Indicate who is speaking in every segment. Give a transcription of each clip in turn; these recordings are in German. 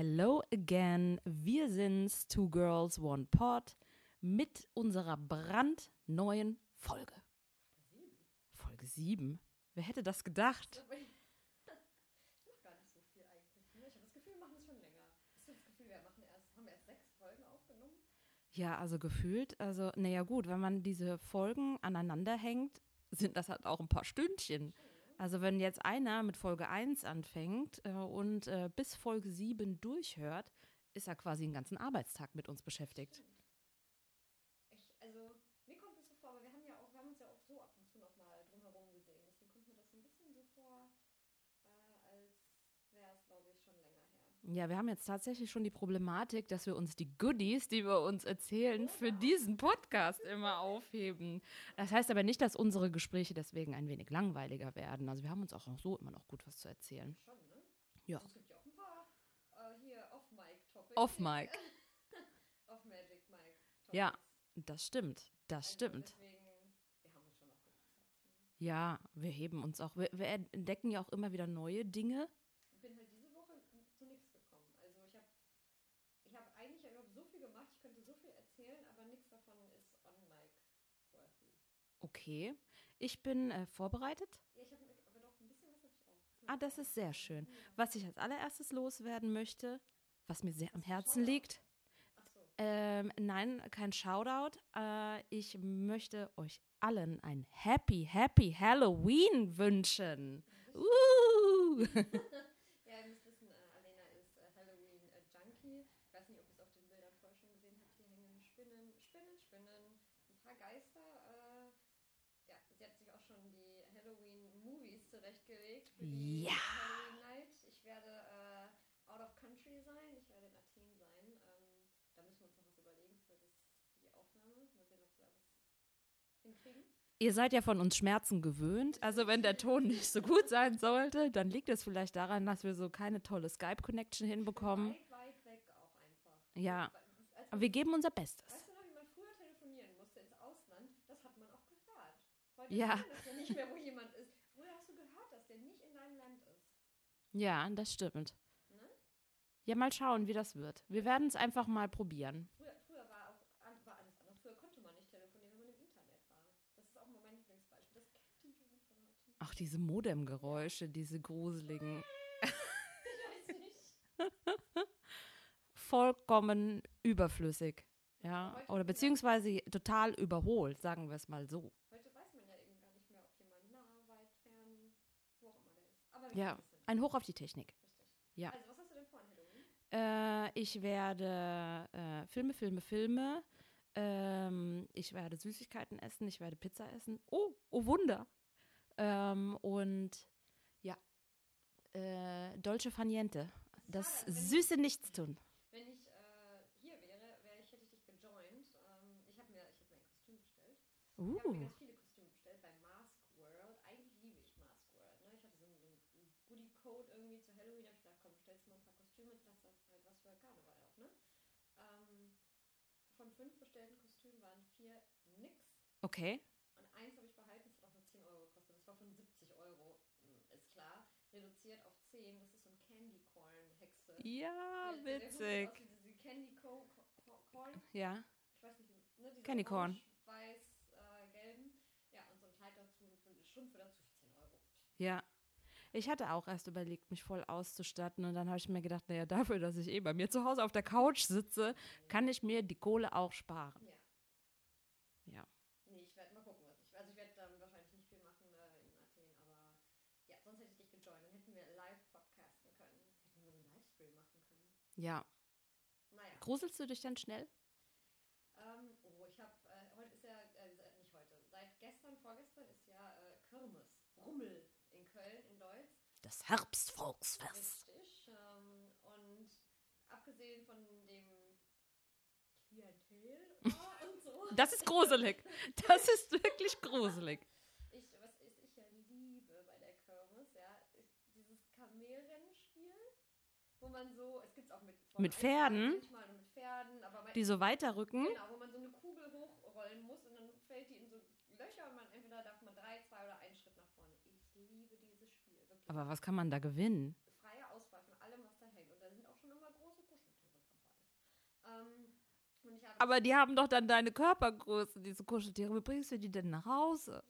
Speaker 1: Hello again. Wir sind's, Two Girls, One Pod, mit unserer brandneuen Folge. Folge 7. Wer hätte das gedacht?
Speaker 2: noch gar nicht so viel eigentlich. Ne? Ich habe das Gefühl, wir machen das schon länger. Hast du das Gefühl, wir machen erst, haben erst sechs Folgen aufgenommen?
Speaker 1: Ja, also gefühlt, also, naja, gut, wenn man diese Folgen aneinander hängt, sind das halt auch ein paar Stündchen. Also, wenn jetzt einer mit Folge 1 anfängt äh, und äh, bis Folge 7 durchhört, ist er quasi einen ganzen Arbeitstag mit uns beschäftigt.
Speaker 2: Ich, also, mir kommt es so vor, aber wir haben ja auch, wir haben uns ja auch so ab und zu noch mal drumherum gesehen. Deswegen kommt mir das so ein bisschen so vor, äh, als wäre es, glaube ich, schon länger her.
Speaker 1: Ja, wir haben jetzt tatsächlich schon die Problematik, dass wir uns die Goodies, die wir uns erzählen, für diesen Podcast immer aufheben. Das heißt aber nicht, dass unsere Gespräche deswegen ein wenig langweiliger werden. Also wir haben uns auch noch so immer noch gut was zu erzählen.
Speaker 2: Schon, ne?
Speaker 1: Ja.
Speaker 2: Also es gibt ja auch ein paar äh, hier Off-Mic-Topics.
Speaker 1: Off-Mic.
Speaker 2: Off-Magic-Mic.
Speaker 1: Ja, das stimmt. Das
Speaker 2: Also
Speaker 1: stimmt.
Speaker 2: Deswegen, wir haben uns schon noch.
Speaker 1: Ja, wir heben uns auch. Wir, wir entdecken ja auch immer wieder neue Dinge.
Speaker 2: Ich bin halt diese Woche zu nichts gekommen. Also ich habe ich hab eigentlich ich hab so viel gemacht, ich könnte so viel erzählen, aber nichts davon ist on mic worthy.
Speaker 1: Okay. Ich bin äh, vorbereitet.
Speaker 2: Ja, ich habe aber doch ein bisschen was hab ich auch.
Speaker 1: Ah, das ist sehr schön. Was ich als allererstes loswerden möchte, was mir sehr am Herzen liegt.
Speaker 2: So.
Speaker 1: Ähm, nein, kein Shoutout. Äh, ich möchte euch allen ein Happy, Happy Halloween wünschen. Uh!
Speaker 2: Ja, ihr müsst wissen, äh, Alena ist äh, Halloween-Junkie. ich weiß nicht, ob ihr es auf den Bildern vorher schon gesehen habt. Hier hängen Spinnen, Spinnen, Spinnen, ein paar Geister. Äh, ja, sie hat sich auch schon die Halloween-Movies zurechtgelegt für die
Speaker 1: Ja.
Speaker 2: Ich werde äh, out of country sein. Ich werde in Athen sein. Ähm, da müssen wir uns noch was überlegen für das, die Aufnahme. Mal sehen, ob wir was hinkriegen.
Speaker 1: Ihr seid ja von uns Schmerzen gewöhnt. Also wenn der Ton nicht so gut sein sollte, dann liegt es vielleicht daran, dass wir so keine tolle Skype-Connection hinbekommen.
Speaker 2: Weit, weit weg auch einfach.
Speaker 1: Ja.
Speaker 2: Als
Speaker 1: Aber wir geben unser Bestes.
Speaker 2: Weißt du noch, wie man früher telefonieren musste ins Ausland? Das hat man auch gehört. Heute
Speaker 1: Ja.
Speaker 2: weiß man ja nicht mehr, wo jemand ist. Früher hast du gehört, dass der nicht in deinem Land ist.
Speaker 1: Ja, das stimmt.
Speaker 2: Ne?
Speaker 1: Ja, mal schauen, wie das wird. Wir werden es einfach mal probieren.
Speaker 2: Früher, früher war, auch, war alles anders. Früher konnte man nicht telefonieren, wenn man im Internet war. Das ist auch mal mein Lieblingsbeispiel. Das kennt die Jugend von heute.
Speaker 1: Ach, diese Modemgeräusche, diese gruseligen.
Speaker 2: Ich weiß nicht.
Speaker 1: Vollkommen überflüssig. Ja,
Speaker 2: Heute
Speaker 1: oder beziehungsweise total überholt, sagen wir es mal so.
Speaker 2: Heute weiß man ja eben gar nicht mehr, ob jemand nah, weit, fern, wo auch immer der ist. Aber
Speaker 1: Ja. Ein Hoch auf die Technik.
Speaker 2: Richtig.
Speaker 1: Ja.
Speaker 2: Also, was hast du denn vor an?
Speaker 1: Äh, ich werde äh, Filme, Filme, Filme. Ähm, ich werde Süßigkeiten essen. Ich werde Pizza essen. Oh, oh Wunder. Ähm, und ja, äh, Dolce Faniente. Das süße Nichtstun.
Speaker 2: Wenn ich äh, hier wäre, wär ich, hätte ich dich gejoint. Ähm, ich habe mir, ich hab mir ein Kostüm bestellt. Ich habe mir
Speaker 1: Uh,
Speaker 2: ganz viele Kostüme bestellt bei Mask World. Eigentlich liebe ich Mask World. Ne? Ich hatte so einen, so einen Goodie-Code irgendwie zu Halloween. Da habe ich gedacht, komm, bestellst du mal ein paar Kostüme. Das ist halt was für Karneval auch, ne? Ähm, von fünf bestellten Kostümen waren vier nix.
Speaker 1: okay.
Speaker 2: Und eins habe ich behalten, das hat auch nur 10 Euro gekostet. Das war von 70 Euro, hm, ist klar. Reduziert auf 10. Das ist so ein Candy Corn Hexe.
Speaker 1: Ja,
Speaker 2: Der- der
Speaker 1: witzig.
Speaker 2: aus wie diese Candy Co Co Corn.
Speaker 1: Ja,
Speaker 2: Ich weiß nicht, ne, diese
Speaker 1: Candy Corn.
Speaker 2: orange, weiß, äh, gelben. Ja, und so ein Kleid dazu und fünf Strümpfe dazu für 10 Euro.
Speaker 1: ja. Ich hatte auch erst überlegt, mich voll auszustatten und dann habe ich mir gedacht, naja, dafür, dass ich eh bei mir zu Hause auf der Couch sitze, kann ich mir die Kohle auch sparen.
Speaker 2: Ja.
Speaker 1: Ja.
Speaker 2: Nee, ich werde mal gucken, was ich. Also ich werde dann wahrscheinlich nicht viel machen äh, in Athen, aber ja, sonst hätte ich dich gejoint. Dann hätten wir live podcasten können. Hätten wir so einen Livestream machen können.
Speaker 1: Ja.
Speaker 2: Naja.
Speaker 1: Gruselst du dich dann schnell?
Speaker 2: Ähm, oh, ich habe, äh, heute ist ja, äh, se- nicht heute, seit gestern, vorgestern ist ja äh, Kirmes, Rummel in Köln, in Deutsch.
Speaker 1: Das Herbstvolksfest.
Speaker 2: Richtig. Ähm, und abgesehen von dem Klientel oh, und so.
Speaker 1: Das ist gruselig. Das ist wirklich gruselig.
Speaker 2: Ich, was ich ja liebe bei der Kirmes, ja, ist dieses Kamelrennspiel, wo man so, es gibt es auch mit,
Speaker 1: Mit Pferden?
Speaker 2: Mit Pferden,
Speaker 1: Die so weiterrücken.
Speaker 2: Genau, wo man so eine
Speaker 1: Aber was kann man da gewinnen?
Speaker 2: Freie Auswahl von allem, was da hängt. Und da sind auch schon immer große Kuscheltiere dabei.
Speaker 1: Ähm, aber die haben doch dann deine Körpergröße, diese Kuscheltiere. Wie bringst du die denn nach Hause?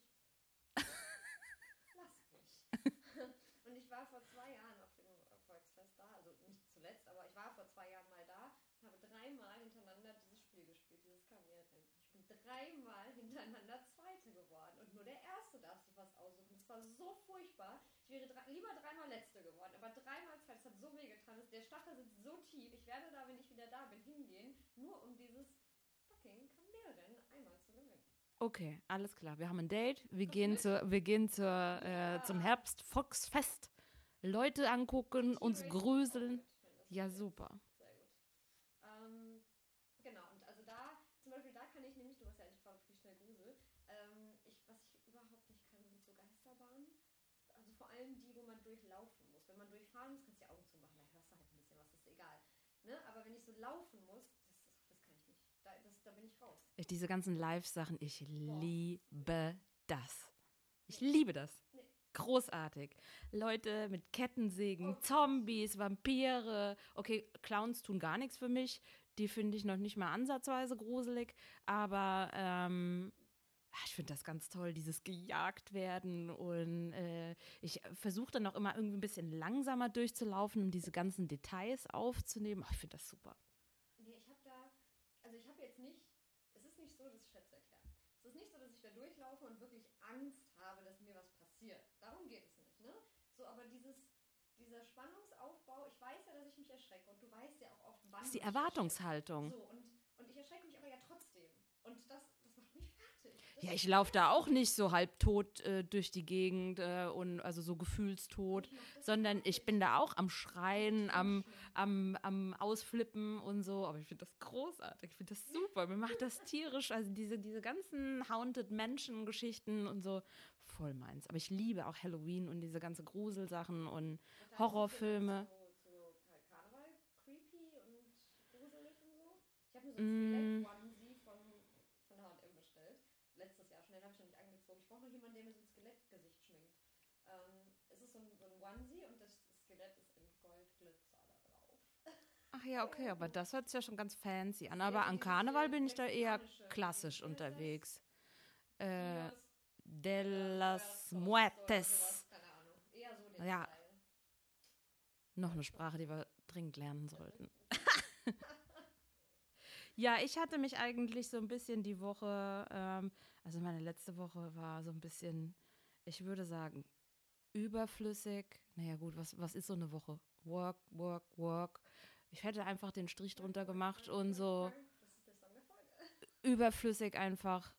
Speaker 2: Ich wäre drei, lieber dreimal Letzte geworden, aber dreimal Zeit, das hat so weh getan. Der Stachel sitzt so tief. Ich werde da, wenn ich wieder da bin, hingehen, nur um dieses fucking Kamelrennen einmal zu gewinnen.
Speaker 1: Okay, alles klar. Wir haben ein Date. Wir gehen, zu, wir gehen zur, äh, zum Herbst Foxfest. Leute angucken, uns
Speaker 2: das
Speaker 1: Ja, super.
Speaker 2: Sehr gut. Ähm, genau, und also da, zum Beispiel da kann ich nämlich, du hast ja eigentlich gefragt, ob ich schnell grusel, ähm, ich, was ich überhaupt nicht kann, sind so Geisterbahnen. Also vor allem die, wo man durchlaufen muss. Wenn man durchfahren muss, kannst du die Augen zumachen, da hörst du halt ein bisschen was, ist egal. Ne? Aber wenn ich so laufen muss, das, das, das kann ich nicht. Da, das, da bin ich raus.
Speaker 1: Ich, diese ganzen Live-Sachen, ich liebe das. Ich liebe das. Großartig. Leute mit Kettensägen,
Speaker 2: Oh.
Speaker 1: Zombies, Vampire. Okay, Clowns tun gar nichts für mich. Die finde ich noch nicht mal ansatzweise gruselig. Aber ähm, ah, ich finde das ganz toll, dieses gejagt werden. Und äh, ich versuche dann auch immer irgendwie ein bisschen langsamer durchzulaufen, um diese ganzen Details aufzunehmen. Ah, ich finde das super.
Speaker 2: Nee, ich habe da, also ich habe jetzt nicht, es ist nicht so, das ist schwer zu erklären. Es ist nicht so, dass ich da durchlaufe und wirklich Angst habe, dass mir was passiert. Darum geht es nicht, ne? So, aber dieses, dieser Spannungsaufbau, ich weiß ja, dass ich mich erschrecke und du weißt ja auch oft, wann
Speaker 1: Das ist die. Erwartungshaltung.
Speaker 2: So, und, und ich erschrecke mich aber ja trotzdem. Und das, das macht mich fertig. Das
Speaker 1: Ja, ich laufe da auch nicht so halbtot äh, durch die Gegend äh, und also so gefühlstot, sondern ich bin da auch am Schreien, am, am, am Ausflippen und so. Aber ich finde das großartig, ich finde das super. Mir macht das tierisch, also diese, diese ganzen Haunted Menschen-Geschichten und so, voll meins. Aber ich liebe auch Halloween und diese ganze Gruselsachen und Horrorfilme.
Speaker 2: So, so Kar- Karneval, creepy und gruselig und so. Ich habe mir so
Speaker 1: Mm.
Speaker 2: ein Skelett-Onesie von, von H&M bestellt. Letztes Jahr schon, den habe ich noch nicht angezogen. Ich brauche noch jemanden, der mir so ein Skelettgesicht schminkt. Ähm, es ist so ein, so ein Onesie und das Skelett ist in Goldglitzer da drauf.
Speaker 1: Ach ja, okay, aber das hört sich ja schon ganz fancy an. Aber an Karneval bin ich da eher klassisch unterwegs. Äh, de las Muertes. Ja. Noch eine Sprache, die wir dringend lernen sollten. ja, ich hatte mich eigentlich so ein bisschen die Woche, ähm, also meine letzte Woche war so ein bisschen, ich würde sagen, überflüssig. Naja gut, was, was ist so eine Woche? Work, work, work. Ich hätte einfach den Strich drunter gemacht und so überflüssig einfach,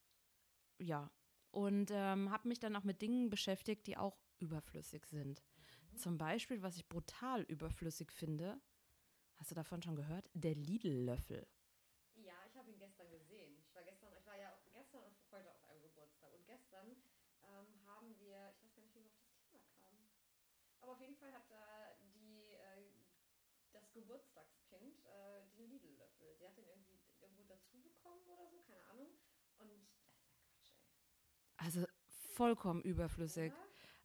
Speaker 1: ja. Und ähm, habe mich dann auch mit Dingen beschäftigt, die auch überflüssig sind. Zum Beispiel, was ich brutal überflüssig finde, hast du davon schon gehört? Der Lidl-Löffel.
Speaker 2: Ja, ich habe ihn gestern gesehen. Ich war gestern, ich war ja auch gestern und heute auf einem Geburtstag. Und gestern ähm, haben wir, ich weiß gar nicht, wie wir auf das Thema kamen. Aber auf jeden Fall hat da die, äh, das Geburtstagskind äh, den Lidl-Löffel. Sie hat den irgendwie irgendwo dazu bekommen oder so, keine Ahnung. Und das ist ja Quatsch, ey.
Speaker 1: Also vollkommen überflüssig.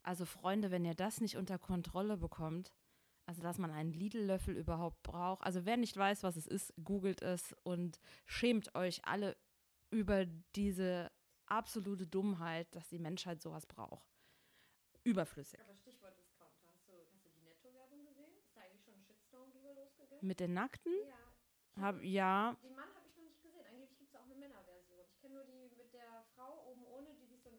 Speaker 1: Also Freunde, wenn ihr das nicht unter Kontrolle bekommt, also dass man einen Lidl-Löffel überhaupt braucht, also wer nicht weiß, was es ist, googelt es und schämt euch alle über diese absolute Dummheit, dass die Menschheit sowas braucht. Überflüssig.
Speaker 2: Aber Stichwort Discounter. Hast du, hast du die Netto-Werbung gesehen? Ist da eigentlich schon ein Shitstorm drüber losgegangen?
Speaker 1: Mit den Nackten?
Speaker 2: Ja.
Speaker 1: Hab- ja,
Speaker 2: Den Mann habe ich noch nicht gesehen. Angeblich gibt es auch eine Männerversion. Ich kenne nur die mit der Frau oben ohne, die sich so,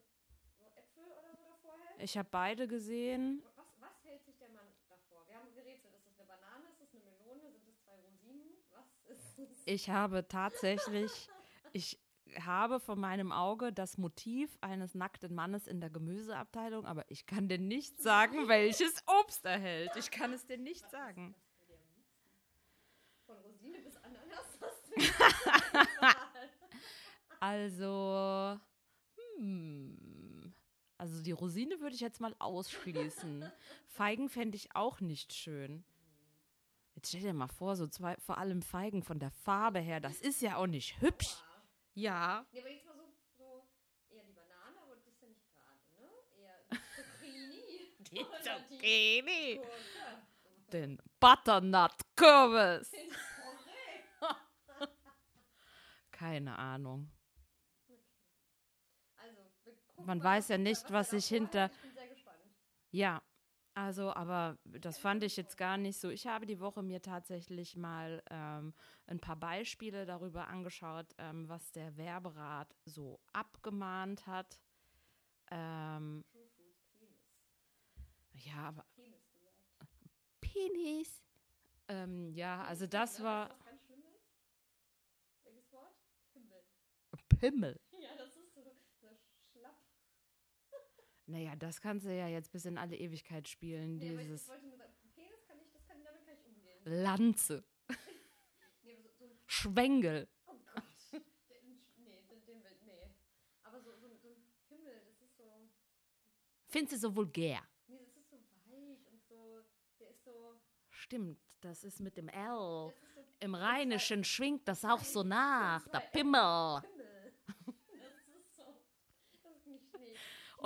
Speaker 2: so Äpfel oder so davor hält.
Speaker 1: Ich habe beide gesehen.
Speaker 2: Was, was hält sich der Mann davor? Wir haben gerätselt. Ist das eine Banane? Ist das eine Melone? Sind das zwei Rosinen? Was ist es?
Speaker 1: Ich habe tatsächlich, ich habe vor meinem Auge das Motiv eines nackten Mannes in der Gemüseabteilung, aber ich kann dir nicht sagen, welches Obst er hält. Ich kann es dir nicht
Speaker 2: Was
Speaker 1: sagen.
Speaker 2: Von Rosine bis Ananas hast du.
Speaker 1: Also, hm, also die Rosine würde ich jetzt mal ausschließen. Feigen fände ich auch nicht schön. Jetzt stell dir mal vor, so zwei, vor allem Feigen von der Farbe her, das ist ja auch nicht hübsch. Ja.
Speaker 2: Nee, aber jetzt mal so, so eher die Banane, aber das ist ja nicht gerade, ne? Eher die Zucchini.
Speaker 1: Die Zucchini. Den Butternut-Kürbis. Keine Ahnung. Man weiß ja nicht, was sich hinter-. Ja, also, aber das fand ich jetzt gar nicht so. Ich habe die Woche mir tatsächlich mal ähm, ein paar Beispiele darüber angeschaut, ähm, was der Werberat so abgemahnt hat. Ähm, ja, aber
Speaker 2: Penis.
Speaker 1: Ähm, ja, also das war
Speaker 2: Weißt du, was ganz Schlimmes? Welches Wort? Himmel.
Speaker 1: Pimmel.
Speaker 2: Ja, das ist so, so schlapp.
Speaker 1: Naja, das kannst du ja jetzt bis in alle Ewigkeit spielen,
Speaker 2: Nee, aber ich, ich
Speaker 1: dieses
Speaker 2: wollte nur sagen, Penis kann ich, das kann, damit kann ich umgehen.
Speaker 1: Lanze,
Speaker 2: Nee, so, so
Speaker 1: Schwengel.
Speaker 2: oh Gott. Den, nee, den, den will, nee. Aber so, so, so ein Himmel, das ist so,
Speaker 1: Findest du so vulgär?
Speaker 2: nee, das ist so weich und so, der ist so,
Speaker 1: Stimmt, das ist mit dem L.
Speaker 2: so
Speaker 1: Im Rheinischen schwingt das auch so nach, der Pimmel.
Speaker 2: Himmel. Das ist so, das ist nicht, nee.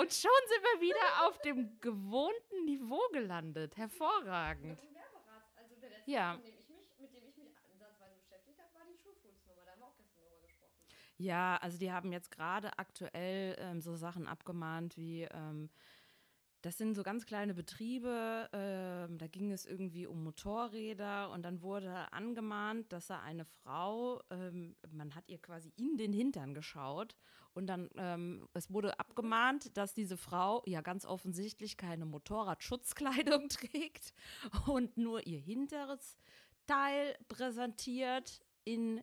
Speaker 1: Und schon sind wir wieder auf dem gewohnten Niveau gelandet. Hervorragend.
Speaker 2: Also der letzte,
Speaker 1: Ja.
Speaker 2: von dem ich mich, mit dem ich mich ansatzweise beschäftigt habe, war die True Foods Nummer. Da haben wir auch gestern drüber gesprochen.
Speaker 1: Ja, also die haben jetzt gerade aktuell ähm, so Sachen abgemahnt wie, ähm, das sind so ganz kleine Betriebe, ähm, da ging es irgendwie um Motorräder und dann wurde angemahnt, dass da eine Frau, ähm, man hat ihr quasi in den Hintern geschaut und dann, ähm, es wurde abgemahnt, dass diese Frau ja ganz offensichtlich keine Motorradschutzkleidung trägt und nur ihr hinteres Teil präsentiert in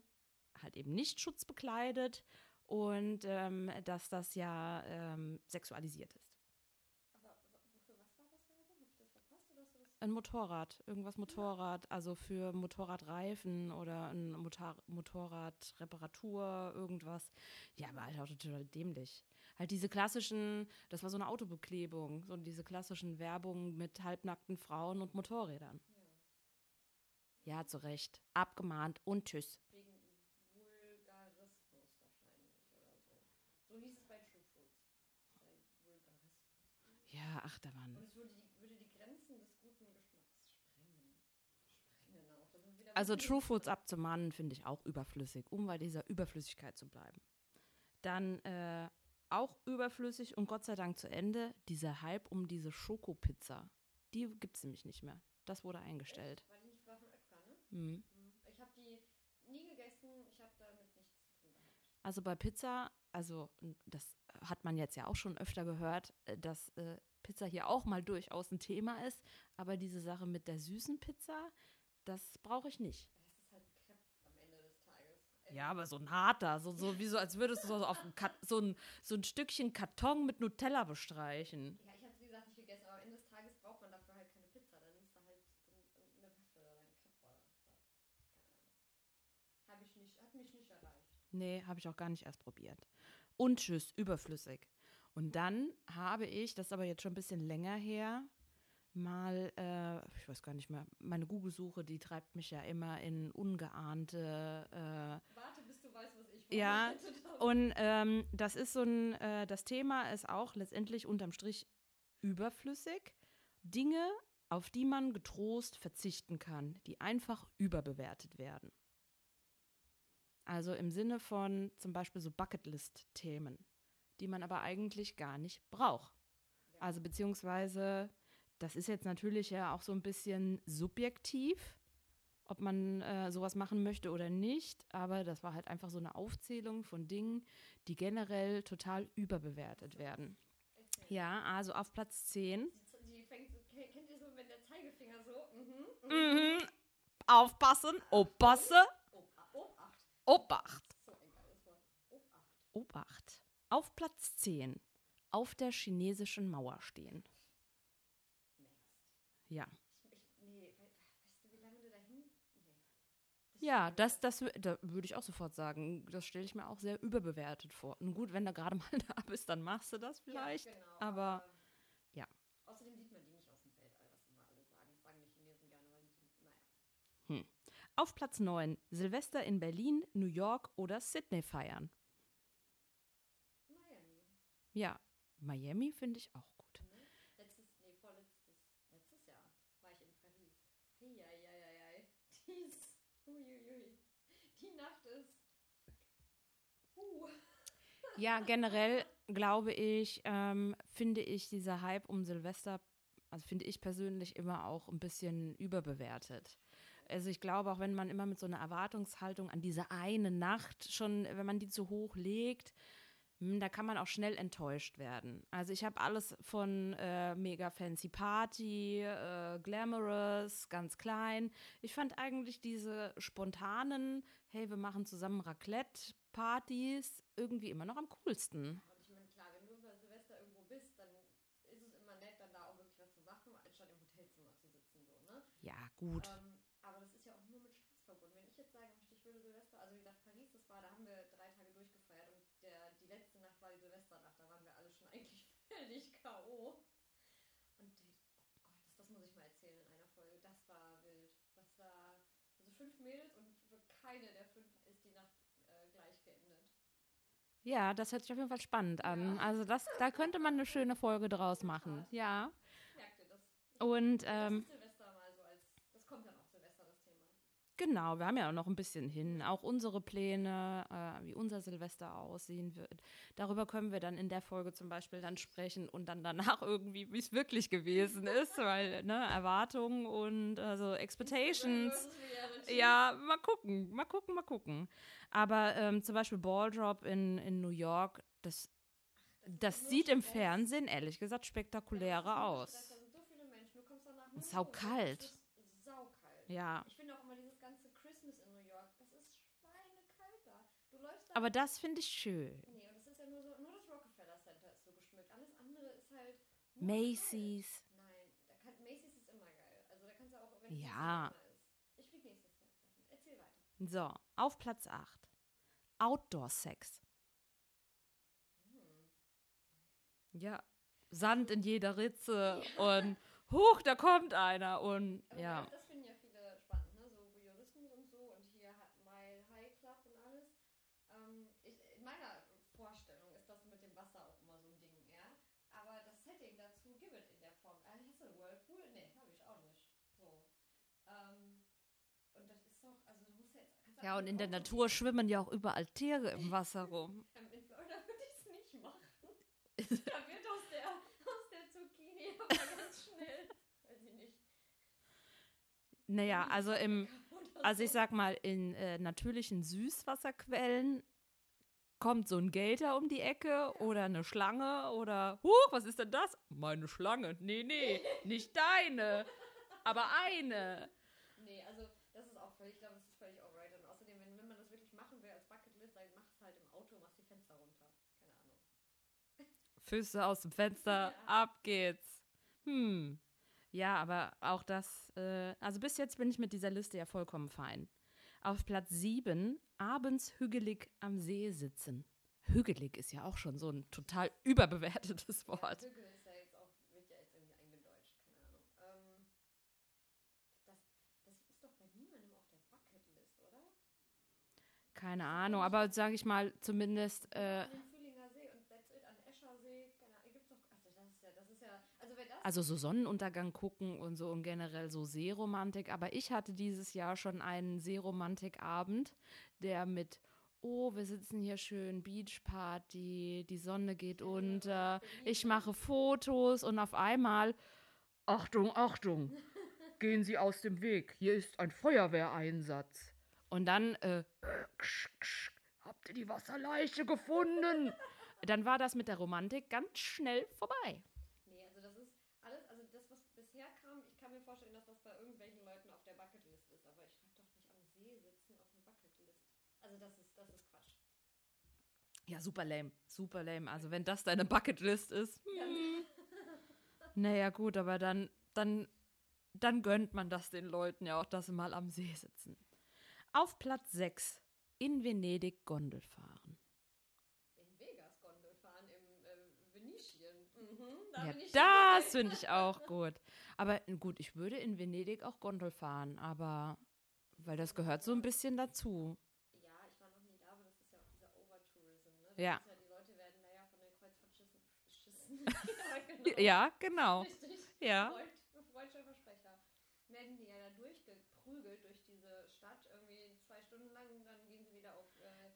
Speaker 1: halt eben nicht schutzbekleidet und ähm, dass das ja ähm, sexualisiert ist.
Speaker 2: Aber w- wofür was war das Werbung? Habe ich das verpasst oder hast du das?
Speaker 1: Ein Motorrad, irgendwas Motorrad, also für Motorradreifen oder ein Motor Motorradreparatur, irgendwas. Ja, aber halt auch total dämlich. Halt diese klassischen, das war so eine Autobeklebung, so diese klassischen Werbungen mit halbnackten Frauen und Motorrädern. Ja, zu Recht. Abgemahnt und tschüss.
Speaker 2: Wegen Vulgarismus wahrscheinlich oder so. So hieß es bei True Foods. Bei Vulgarismus.
Speaker 1: Ja, ach, da waren.
Speaker 2: Und es würde die Grenzen des guten Geschmacks sprengen. Sprengen auch. Da sind wir wieder
Speaker 1: Also True Foods abzumahnen finde ich auch überflüssig, um bei dieser Überflüssigkeit zu bleiben. Dann äh, auch überflüssig und Gott sei Dank zu Ende, dieser Hype um diese Schokopizza. Die gibt es nämlich nicht mehr. Das wurde eingestellt.
Speaker 2: War die nicht war von Oetker, ne?
Speaker 1: Mhm.
Speaker 2: Ich habe die nie gegessen. Ich habe damit nichts zu tun gehabt.
Speaker 1: Also bei Pizza, also das hat man jetzt ja auch schon öfter gehört, äh, dass äh, Pizza hier auch mal durchaus ein Thema ist. Aber diese Sache mit der süßen Pizza, das brauche ich nicht.
Speaker 2: Das ist halt ein Crepe am Ende des Tages.
Speaker 1: Ja, aber so ein harter, so, so wie so, als würdest du so, auf so, ein, so ein Stückchen Karton mit Nutella bestreichen.
Speaker 2: Ja, ich habe es wie gesagt nicht gegessen, aber am Ende des Tages braucht man dafür halt keine Pizza. Dann nimmst du halt so eine Waffel oder ein Crepe oder was. Keine Ahnung. Hab ich nicht, hat mich nicht erreicht.
Speaker 1: Nee, habe ich auch gar nicht erst probiert. Und tschüss, überflüssig. Und dann habe ich, das ist aber jetzt schon ein bisschen länger her, mal, äh, ich weiß gar nicht mehr, meine Google-Suche, die treibt mich ja immer in ungeahnte äh,
Speaker 2: Warte, bis du weißt, was ich
Speaker 1: Ja. Und ähm, das ist so ein, äh, das Thema ist auch letztendlich unterm Strich überflüssig. Dinge, auf die man getrost verzichten kann, die einfach überbewertet werden. Also im Sinne von zum Beispiel so Bucketlist-Themen, die man aber eigentlich gar nicht braucht. Also beziehungsweise, das ist jetzt natürlich ja auch so ein bisschen subjektiv, ob man äh, sowas machen möchte oder nicht, aber das war halt einfach so eine Aufzählung von Dingen, die generell total überbewertet werden. Ja, also auf Platz 10.
Speaker 2: Die, die fängt so, kennt ihr so, wenn der Zeigefinger so, mhm, mhm.
Speaker 1: Mhm. Aufpassen, Opasse.
Speaker 2: Obacht. Obacht.
Speaker 1: Auf Platz 10. Auf der chinesischen Mauer stehen. Ja.
Speaker 2: Ich, ich, nee, we- weißt du, wie lange du dahin? Nee.
Speaker 1: Ja, das, das da würde ich auch sofort sagen. Das stelle ich mir auch sehr überbewertet vor. Nun gut, wenn du gerade mal da bist, dann machst du das vielleicht.
Speaker 2: Ja, genau,
Speaker 1: aber ja.
Speaker 2: Außerdem sieht man die nicht aus dem Weltall, was immer alle sagen. Das sagen die Chinesen gerne, weil die naja.
Speaker 1: Auf Platz 9. Silvester in Berlin, New York oder Sydney feiern.
Speaker 2: Miami.
Speaker 1: Ja, Miami finde ich auch gut.
Speaker 2: Ne? Letztes, nee, vorletztes, letztes Jahr war ich in Paris. Heieieiei. Die ist, uiuiui. Die Nacht ist
Speaker 1: Ja, generell glaube ich, ähm, finde ich dieser Hype um Silvester, also finde ich persönlich immer auch ein bisschen überbewertet. Also ich glaube, auch wenn man immer mit so einer Erwartungshaltung an diese eine Nacht schon, wenn man die zu hoch legt, hm, da kann man auch schnell enttäuscht werden. Also ich habe alles von äh, mega fancy Party, äh, glamorous, ganz klein. Ich fand eigentlich diese spontanen, hey, wir machen zusammen Raclette-Partys irgendwie immer noch am coolsten.
Speaker 2: Und ich meine, klar, wenn du bei Silvester irgendwo bist, dann ist es immer nett, dann da auch wirklich was zu machen, anstatt im Hotelzimmer zu sitzen, so, ne?
Speaker 1: Ja, gut.
Speaker 2: Ähm, aber das ist ja auch nur mit Stress verbunden. Wenn ich jetzt sage, möchte ich würde Silvester, also wie gesagt, Paris, das war, da haben wir drei Tage durchgefeiert und der, die letzte Nacht war die Silvesternacht, da waren wir alle schon eigentlich völlig K.O. Und oh Gott, das, das muss ich mal erzählen in einer Folge, das war wild. Das war, also fünf Mädels und keine der fünf ist die Nacht äh, gleich geendet.
Speaker 1: Ja, das hört sich auf jeden Fall spannend an.
Speaker 2: Ja.
Speaker 1: Also das, da könnte man eine schöne Folge draus machen. Ja. Und ähm. Genau, wir haben ja auch noch ein bisschen hin. Auch unsere Pläne, äh, wie unser Silvester aussehen wird. Darüber können wir dann in der Folge zum Beispiel dann sprechen und dann danach irgendwie, wie es wirklich gewesen ist, weil, ne, Erwartungen und also Expectations. Ja, mal gucken, mal gucken, mal gucken. Aber ähm, zum Beispiel Balldrop in, in New York, das, das
Speaker 2: nur
Speaker 1: sieht im. Fernsehen ehrlich gesagt spektakulärer
Speaker 2: Ja, das
Speaker 1: aus.
Speaker 2: Da sind so viele Menschen, du kommst danach nur
Speaker 1: saukalt.
Speaker 2: Es ist saukalt.
Speaker 1: Ja.
Speaker 2: Ich finde auch immer dieses ganze Christmas in New York, das ist schweinekalt da. Du läufst da.
Speaker 1: Aber das finde ich schön.
Speaker 2: nee, und das ist ja nur so, nur das Rockefeller Center ist so geschmückt. Alles andere ist halt.
Speaker 1: Macy's.
Speaker 2: Kalt. Nein, da kann, Macy's ist immer geil. Also da kannst du auch, wenn
Speaker 1: Ja.
Speaker 2: es Sommer ist. Ich fliege nächstes Jahr. Erzähl weiter.
Speaker 1: So, auf Platz 8. Outdoor-Sex. Ja, Sand in jeder Ritze und huch, da kommt einer und ja.
Speaker 2: Das finden ja viele spannend, ne? So Voyeurismus und so und hier hat Mile High Club und alles. Ähm, ich, in meiner Vorstellung ist das mit dem Wasser auch immer so ein Ding, ja. Aber das Setting dazu gibt es in der Form. Ah, hast du einen Whirlpool? Nee, habe ich auch nicht. So. Ähm, und das ist doch, also du musst ja
Speaker 1: und in der Natur schwimmen ja auch überall Tiere im Wasser rum.
Speaker 2: Florida würde ich es nicht machen. da wird aus der, aus der Zucchini aber ganz schnell, weiß ich nicht.
Speaker 1: Naja, also im, also ich sag mal, in äh, natürlichen Süßwasserquellen kommt so ein Gator um die Ecke oder eine Schlange oder, huch, was ist denn das? Meine Schlange. Nee, nee, nicht deine, aber eine.
Speaker 2: Nee, also das ist auch völlig, ich glaube, das ist völlig alright. Und außerdem, wenn, wenn man das wirklich machen will als Bucketlist, dann mach es halt im Auto, mach die Fenster runter. Keine Ahnung.
Speaker 1: Füße aus dem Fenster, ab geht's. Hm. Ja, aber auch das, äh, also bis jetzt bin ich mit dieser Liste ja vollkommen fein. Auf Platz 7, abends hügelig am See sitzen. Hügelig ist ja auch schon so ein total überbewertetes Wort.
Speaker 2: Ja, Hügel ist ja jetzt auch, wird ja jetzt irgendwie eingedeutscht, keine Ahnung. Ähm, das, das ist doch bei niemandem auf der Bucketlist, oder?
Speaker 1: Keine Ahnung, aber sage ich mal, zumindest, äh,
Speaker 2: An den Fühlinger See und that's it, an Eschersee, keine Ahnung, gibt's doch, also das ist ja, das ist ja, also
Speaker 1: so Sonnenuntergang gucken und so und generell so Seeromantik. Aber ich hatte dieses Jahr schon einen Seeromantikabend, der mit, oh, wir sitzen hier schön, Beachparty, die Sonne geht unter, ich mache Fotos und auf einmal, Achtung, Achtung, gehen Sie aus dem Weg, hier ist ein Feuerwehreinsatz. Und dann, äh, ksch, ksch, habt ihr die Wasserleiche gefunden? Dann war das mit der Romantik ganz schnell vorbei.
Speaker 2: nee, also das ist alles, also das, was bisher kam, ich kann mir vorstellen, dass das bei irgendwelchen Leuten auf der Bucketlist ist, aber ich schreibe doch nicht am See sitzen auf eine Bucketlist. Also das ist, das ist Quatsch.
Speaker 1: Ja, super lame. Super lame. Also, wenn das deine Bucketlist ist. Hm. Naja, gut, aber dann, dann, dann gönnt man das den Leuten ja auch, dass sie mal am See sitzen. Auf Platz 6. In Venedig Gondel fahren.
Speaker 2: In Vegas Gondel fahren, im äh, Venetien. Mhm, da
Speaker 1: Ja,
Speaker 2: bin ich
Speaker 1: das finde ich auch gut. Aber gut, ich würde in Venedig auch Gondel fahren, aber weil das gehört so ein bisschen dazu.
Speaker 2: ja, genau.
Speaker 1: Ja, genau.
Speaker 2: Richtig.
Speaker 1: Ja.
Speaker 2: Freud, freudscher Versprecher. Werden die ja da durchgeprügelt durch diese Stadt, irgendwie zwei Stunden lang, dann gehen sie wieder auf, äh,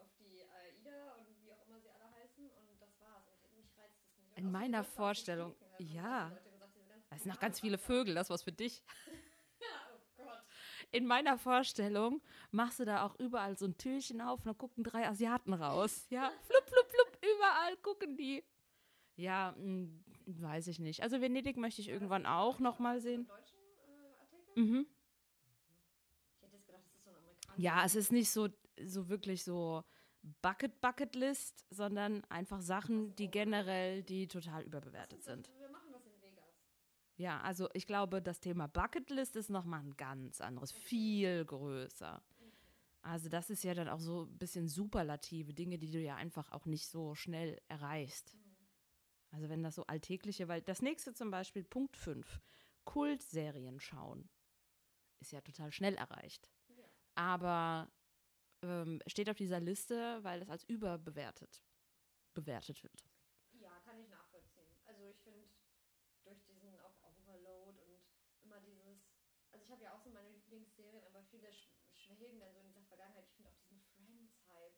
Speaker 2: auf die AIDA und wie auch immer sie alle essen und das war's. Und mich reizt das nicht. Und
Speaker 1: In
Speaker 2: außerdem
Speaker 1: meiner Vorstellung.
Speaker 2: Also,
Speaker 1: ja.
Speaker 2: die Leute gesagt, diese ganzen
Speaker 1: Da sind noch ganz viele. Vögel, das was für dich. In meiner Vorstellung machst du da auch überall so ein Türchen auf und dann gucken drei Asiaten raus. Ja, flup, flup, flup, überall gucken die. Ja, mh, weiß ich nicht. Also Venedig möchte ich irgendwann auch noch mal sehen.
Speaker 2: Äh?
Speaker 1: Mhm.
Speaker 2: Ich hätte jetzt gedacht, das ist so ein amerikanischer.
Speaker 1: Ja, es ist nicht so, so wirklich so Bucket Bucket List, sondern einfach Sachen, die generell, die total überbewertet sind.
Speaker 2: Wir machen das in Vegas.
Speaker 1: Ja, also ich glaube, das Thema Bucket List ist nochmal ein ganz anderes, viel größer. Also das ist ja dann auch so ein bisschen superlative Dinge, die du ja einfach auch nicht so schnell erreichst. Also wenn das so alltägliche, weil das nächste zum Beispiel, Punkt 5, Kultserien schauen, ist ja total schnell erreicht. Aber ähm, steht auf dieser Liste, weil es als überbewertet bewertet wird.
Speaker 2: Ja, kann ich nachvollziehen. Also ich finde, durch diesen auch Overload und immer dieses, also ich habe ja auch so meine Lieblingsserien, aber viele sch schwelgen dann so in dieser Vergangenheit. Ich finde auch diesen Friends-Hype.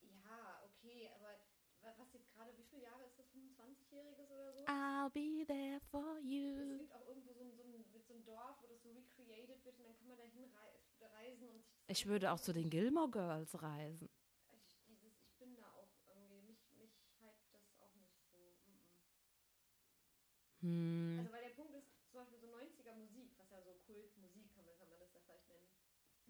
Speaker 2: Leute. Ja, okay, aber wa- was jetzt gerade, wie viele Jahre ist das, 25-Jähriges oder so?
Speaker 1: I'll be there for
Speaker 2: Es
Speaker 1: you.
Speaker 2: gibt auch irgendwo so ein, so, ein, mit so ein Dorf, wo das so recreated wird und dann kann man da hinreisen und
Speaker 1: Ich würde auch zu den Gilmore Girls reisen.
Speaker 2: Ich, dieses, ich bin da auch irgendwie, mich, mich das auch nicht so. Mm -mm.
Speaker 1: Hm.
Speaker 2: Also weil der Punkt ist, zum Beispiel so 90er Musik, was ja so Kultmusik kann man, kann man das ja vielleicht nennen.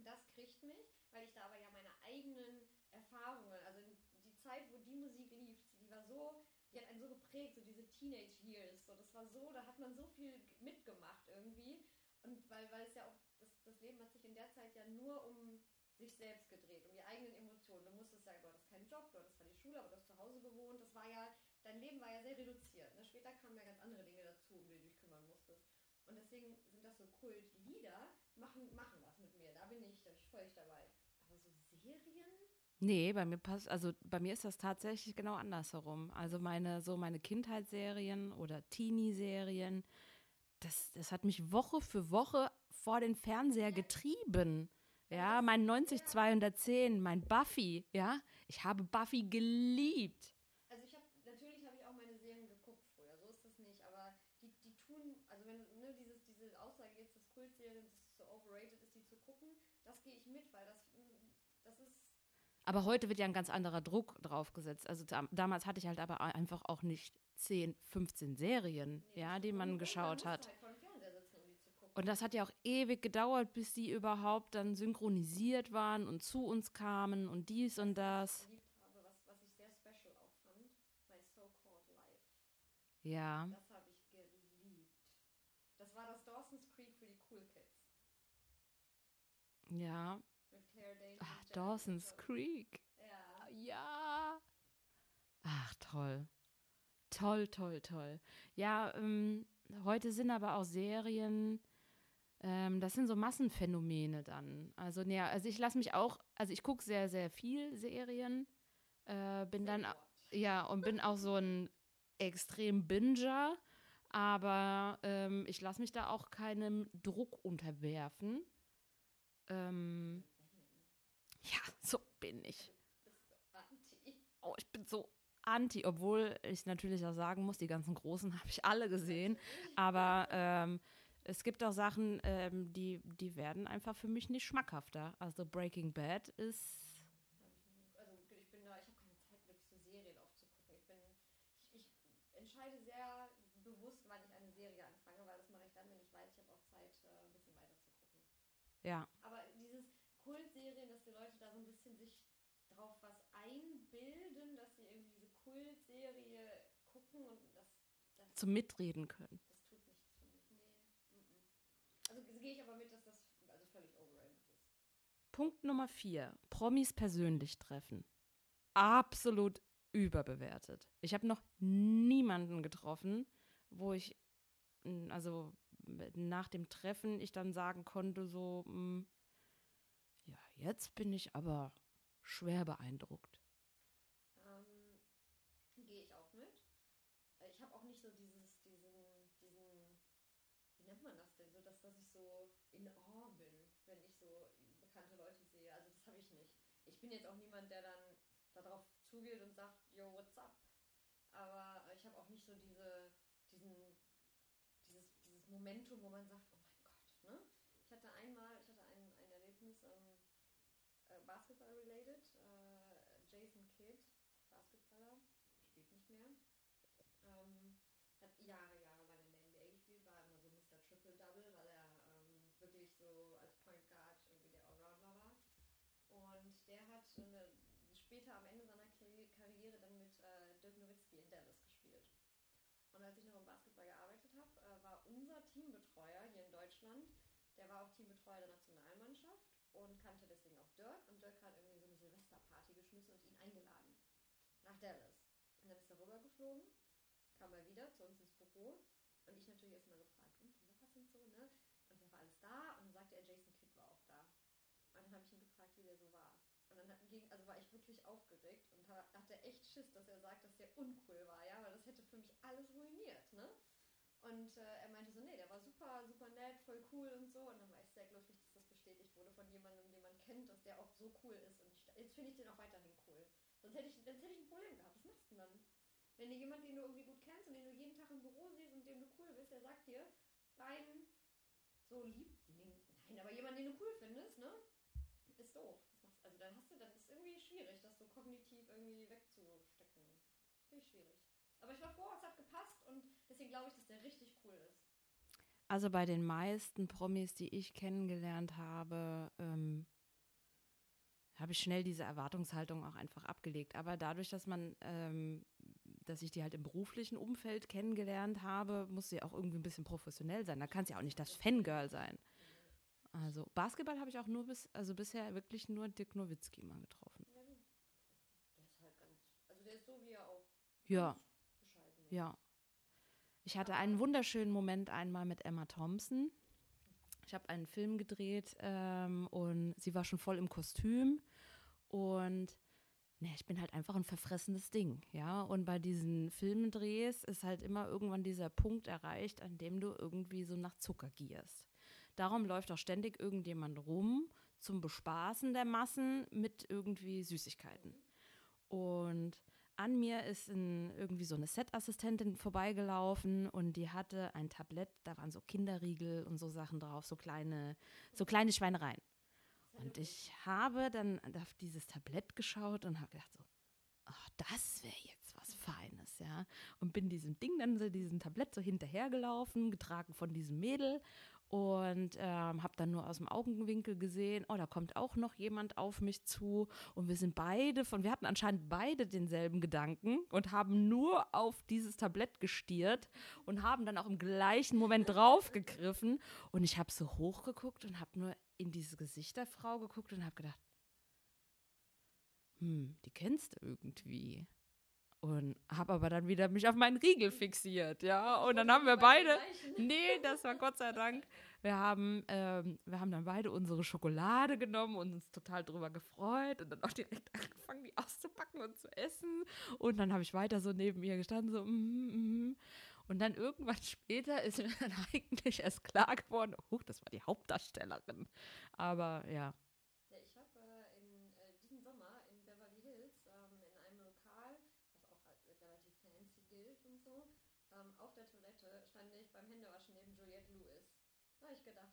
Speaker 2: Das kriegt mich, weil ich da aber ja meine eigenen Erfahrungen, also die Zeit, wo die Musik lief, die war so, die hat einen so geprägt, so diese Teenage Years, so das war so, da hat man so viel mitgemacht irgendwie. Und weil, weil es ja auch, das, das Leben hat sich in der Zeit ja nur um sich selbst gedreht, um die eigenen Emotionen. Du musstest ja, du hattest keinen Job, du hattest zwar die Schule, aber du hast zu Hause gewohnt. Das war ja, dein Leben war ja sehr reduziert. Ne? Später kamen ja ganz andere Dinge dazu, um die du dich kümmern musstest. Und deswegen sind das so Kultlieder, machen, machen was mit mir. Da bin ich, da bin ich völlig dabei.
Speaker 1: Nee, bei mir passt, also bei mir ist das tatsächlich genau andersherum. Also meine, so meine Kindheitsserien oder Teenie-Serien, das, das hat mich Woche für Woche vor den Fernseher getrieben. Ja, mein 90210, mein Buffy, ja. Ich habe Buffy geliebt.
Speaker 2: Also ich habe, natürlich habe ich auch meine Serien geguckt früher, so ist das nicht, aber die, die tun, also wenn, ne, dieses, diese Aussage jetzt, dass Kultserien dass es so overrated ist, die zu gucken, das gehe ich mit, weil das, das ist,
Speaker 1: Aber heute wird ja ein ganz anderer Druck draufgesetzt. Also dam damals hatte ich halt aber einfach auch nicht 10, 15 Serien, ja, die man geschaut
Speaker 2: man
Speaker 1: hat.
Speaker 2: Halt sitzen, um.
Speaker 1: Und das hat ja auch ewig gedauert, bis die überhaupt dann synchronisiert waren und zu uns kamen und dies und das.
Speaker 2: geliebt habe, was, was ich sehr special auch fand, My So-Called Life.
Speaker 1: Ja,
Speaker 2: Das habe ich geliebt. Das war das Dawson's Creek für die Cool Kids.
Speaker 1: ja. Dawson's. Creek.
Speaker 2: Ja.
Speaker 1: Ja. Ach, toll. Toll, toll, toll. Ja, ähm, heute sind aber auch Serien, ähm, das sind so Massenphänomene dann. Also, ne, also ich lasse mich auch, also ich gucke sehr, sehr viel Serien, äh, bin dann, ja, und bin auch so ein extrem Binger, aber ähm, ich lasse mich da auch keinem Druck unterwerfen. Ähm, ja, so bin ich. Oh, ich bin so anti, obwohl ich natürlich auch sagen muss, die ganzen Großen habe ich alle gesehen. Aber ähm, es gibt auch Sachen, ähm, die, die werden einfach für mich nicht schmackhafter. Also Breaking Bad ist.
Speaker 2: Also ich bin da, ich habe keine Zeit wirklich so Serien aufzugucken. Ich bin, ich, ich entscheide sehr bewusst, wann ich eine Serie anfange, weil das mache ich dann, wenn ich weiß, ich habe auch Zeit, äh, ein bisschen weiter zu gucken.
Speaker 1: Ja.
Speaker 2: Aber dieses Kultserien, dass die Leute da so ein bisschen sich drauf was einbilden, dass sie irgendwie diese Kultserie gucken und das, das,
Speaker 1: Zum Mitreden können.
Speaker 2: das tut nichts für mich. Nee. Also gehe ich aber mit, dass das also völlig overrated ist.
Speaker 1: Punkt Nummer vier: Promis persönlich treffen. Absolut überbewertet. Ich habe noch niemanden getroffen, wo ich, also nach dem Treffen, ich dann sagen konnte, so, mm, ja, jetzt bin ich aber schwer beeindruckt.
Speaker 2: Ähm, Gehe ich auch mit. Äh, Ich habe auch nicht so dieses, diesen, diesen, wie nennt man das denn, so dass, dass ich so in Awe bin, wenn ich so bekannte Leute sehe. Also das habe ich nicht. Ich bin jetzt auch niemand, der dann darauf zugeht und sagt, yo, what's up? Aber ich habe auch nicht so diese, diesen, dieses, dieses Momentum, wo man sagt, oh mein Gott, ne? Ich hatte einmal, ich hatte ein, ein Erlebnis, ähm, äh, Basketball-related, äh, Jason Kidd, Basketballer, spielt nicht mehr, ähm, hat Jahre, Jahre lang in der NBA gespielt, war immer so Mr. Triple-Double, weil er ähm, wirklich so als Point Guard irgendwie der Allrounder war. Und der hat eine, später am Ende seiner Karri- Karriere dann mit äh, Dirk Nowitzki in Dallas gespielt. Und als ich noch im Basketball gearbeitet habe, äh, war unser Teambetreuer hier in Deutschland, der war auch Teambetreuer der Nationalmannschaft und kannte deswegen auch Dirk. Und Dirk hat irgendwie so eine Silvesterparty geschmissen und ihn eingeladen nach Dallas. Und dann ist er rübergeflogen, kam mal wieder zu uns ins Büro und ich natürlich erstmal gefragt, und wie war's und so, ne? Und da war alles da und dann sagte er, Jason Kidd war auch da. Und dann habe ich ihn gefragt, wie der so war. Und dann hat, ging, also war ich wirklich aufgeregt und ha- hatte echt Schiss, dass er sagt, dass der uncool war, ja, weil das hätte für mich alles ruiniert, ne? Und äh, er meinte so, nee, der war super, super nett, voll cool und so. Und dann war ich sehr glücklich, dass das bestätigt wurde von jemandem, den man kennt, dass der auch so cool ist. Und ich, jetzt finde ich den auch weiterhin cool. Sonst hätte ich, sonst ich ein Problem gehabt. Was machst du denn dann? Wenn dir jemand, den du irgendwie gut kennst und den du jeden Tag im Büro siehst und dem du cool bist, der sagt dir, dein so lieb, nee, nein, aber jemand, den du cool findest, ne, ist doof. Was machst, also dann hast du, dann ist irgendwie schwierig, das so kognitiv irgendwie wegzustecken. Finde ich schwierig. Aber ich war froh, es hat gepasst und deswegen glaube ich, dass der richtig cool ist.
Speaker 1: Also bei den meisten Promis, die ich kennengelernt habe, ähm, habe ich schnell diese Erwartungshaltung auch einfach abgelegt. Aber dadurch, dass man, ähm, dass ich die halt im beruflichen Umfeld kennengelernt habe, muss sie auch irgendwie ein bisschen professionell sein. Da kann sie ja auch nicht das Fangirl sein. Also Basketball habe ich auch nur bis, also bisher wirklich nur Dirk Nowitzki mal getroffen.
Speaker 2: Ja, du. Der ist halt ganz, also der ist so, wie er auch
Speaker 1: Ja, ja. Ich hatte einen wunderschönen Moment einmal mit Emma Thompson. Ich habe einen Film gedreht ähm, und sie war schon voll im Kostüm. Und ne, ich bin halt einfach ein verfressenes Ding, ja. Und bei diesen Filmdrehs ist halt immer irgendwann dieser Punkt erreicht, an dem du irgendwie so nach Zucker gierst. Darum läuft auch ständig irgendjemand rum zum Bespaßen der Massen mit irgendwie Süßigkeiten. Und an mir ist ein, irgendwie so eine Set-Assistentin vorbeigelaufen und die hatte ein Tablett, da waren so Kinderriegel und so Sachen drauf, so kleine, so kleine Schweinereien. Und ich habe dann auf dieses Tablett geschaut und habe gedacht so, ach, das wäre jetzt was Feines, ja. Und bin diesem Ding dann so, diesem Tablett so hinterhergelaufen, getragen von diesem Mädel und ähm, habe dann nur aus dem Augenwinkel gesehen, oh, da kommt auch noch jemand auf mich zu und wir sind beide von, wir hatten anscheinend beide denselben Gedanken und haben nur auf dieses Tablett gestiert und haben dann auch im gleichen Moment draufgegriffen und ich habe so hochgeguckt und habe nur in dieses Gesicht der Frau geguckt und habe gedacht, hm, die kennst du irgendwie. Und habe aber dann wieder mich auf meinen Riegel fixiert, ja. Und dann haben wir beide, nee, das war Gott sei Dank. Wir haben, ähm, wir haben dann beide unsere Schokolade genommen und uns total drüber gefreut und dann auch direkt angefangen, die auszupacken und zu essen. Und dann habe ich weiter so neben ihr gestanden, so, mm, mm. Und dann irgendwann später ist mir dann eigentlich erst klar geworden, oh, das war die Hauptdarstellerin. Aber ja,
Speaker 2: Ja, ich habe äh, in äh, diesem Sommer in Beverly Hills ähm, in einem Lokal, was auch als relativ fancy gilt und so, ähm, auf der Toilette stand ich beim Händewaschen neben Juliette Lewis. Da habe ich gedacht,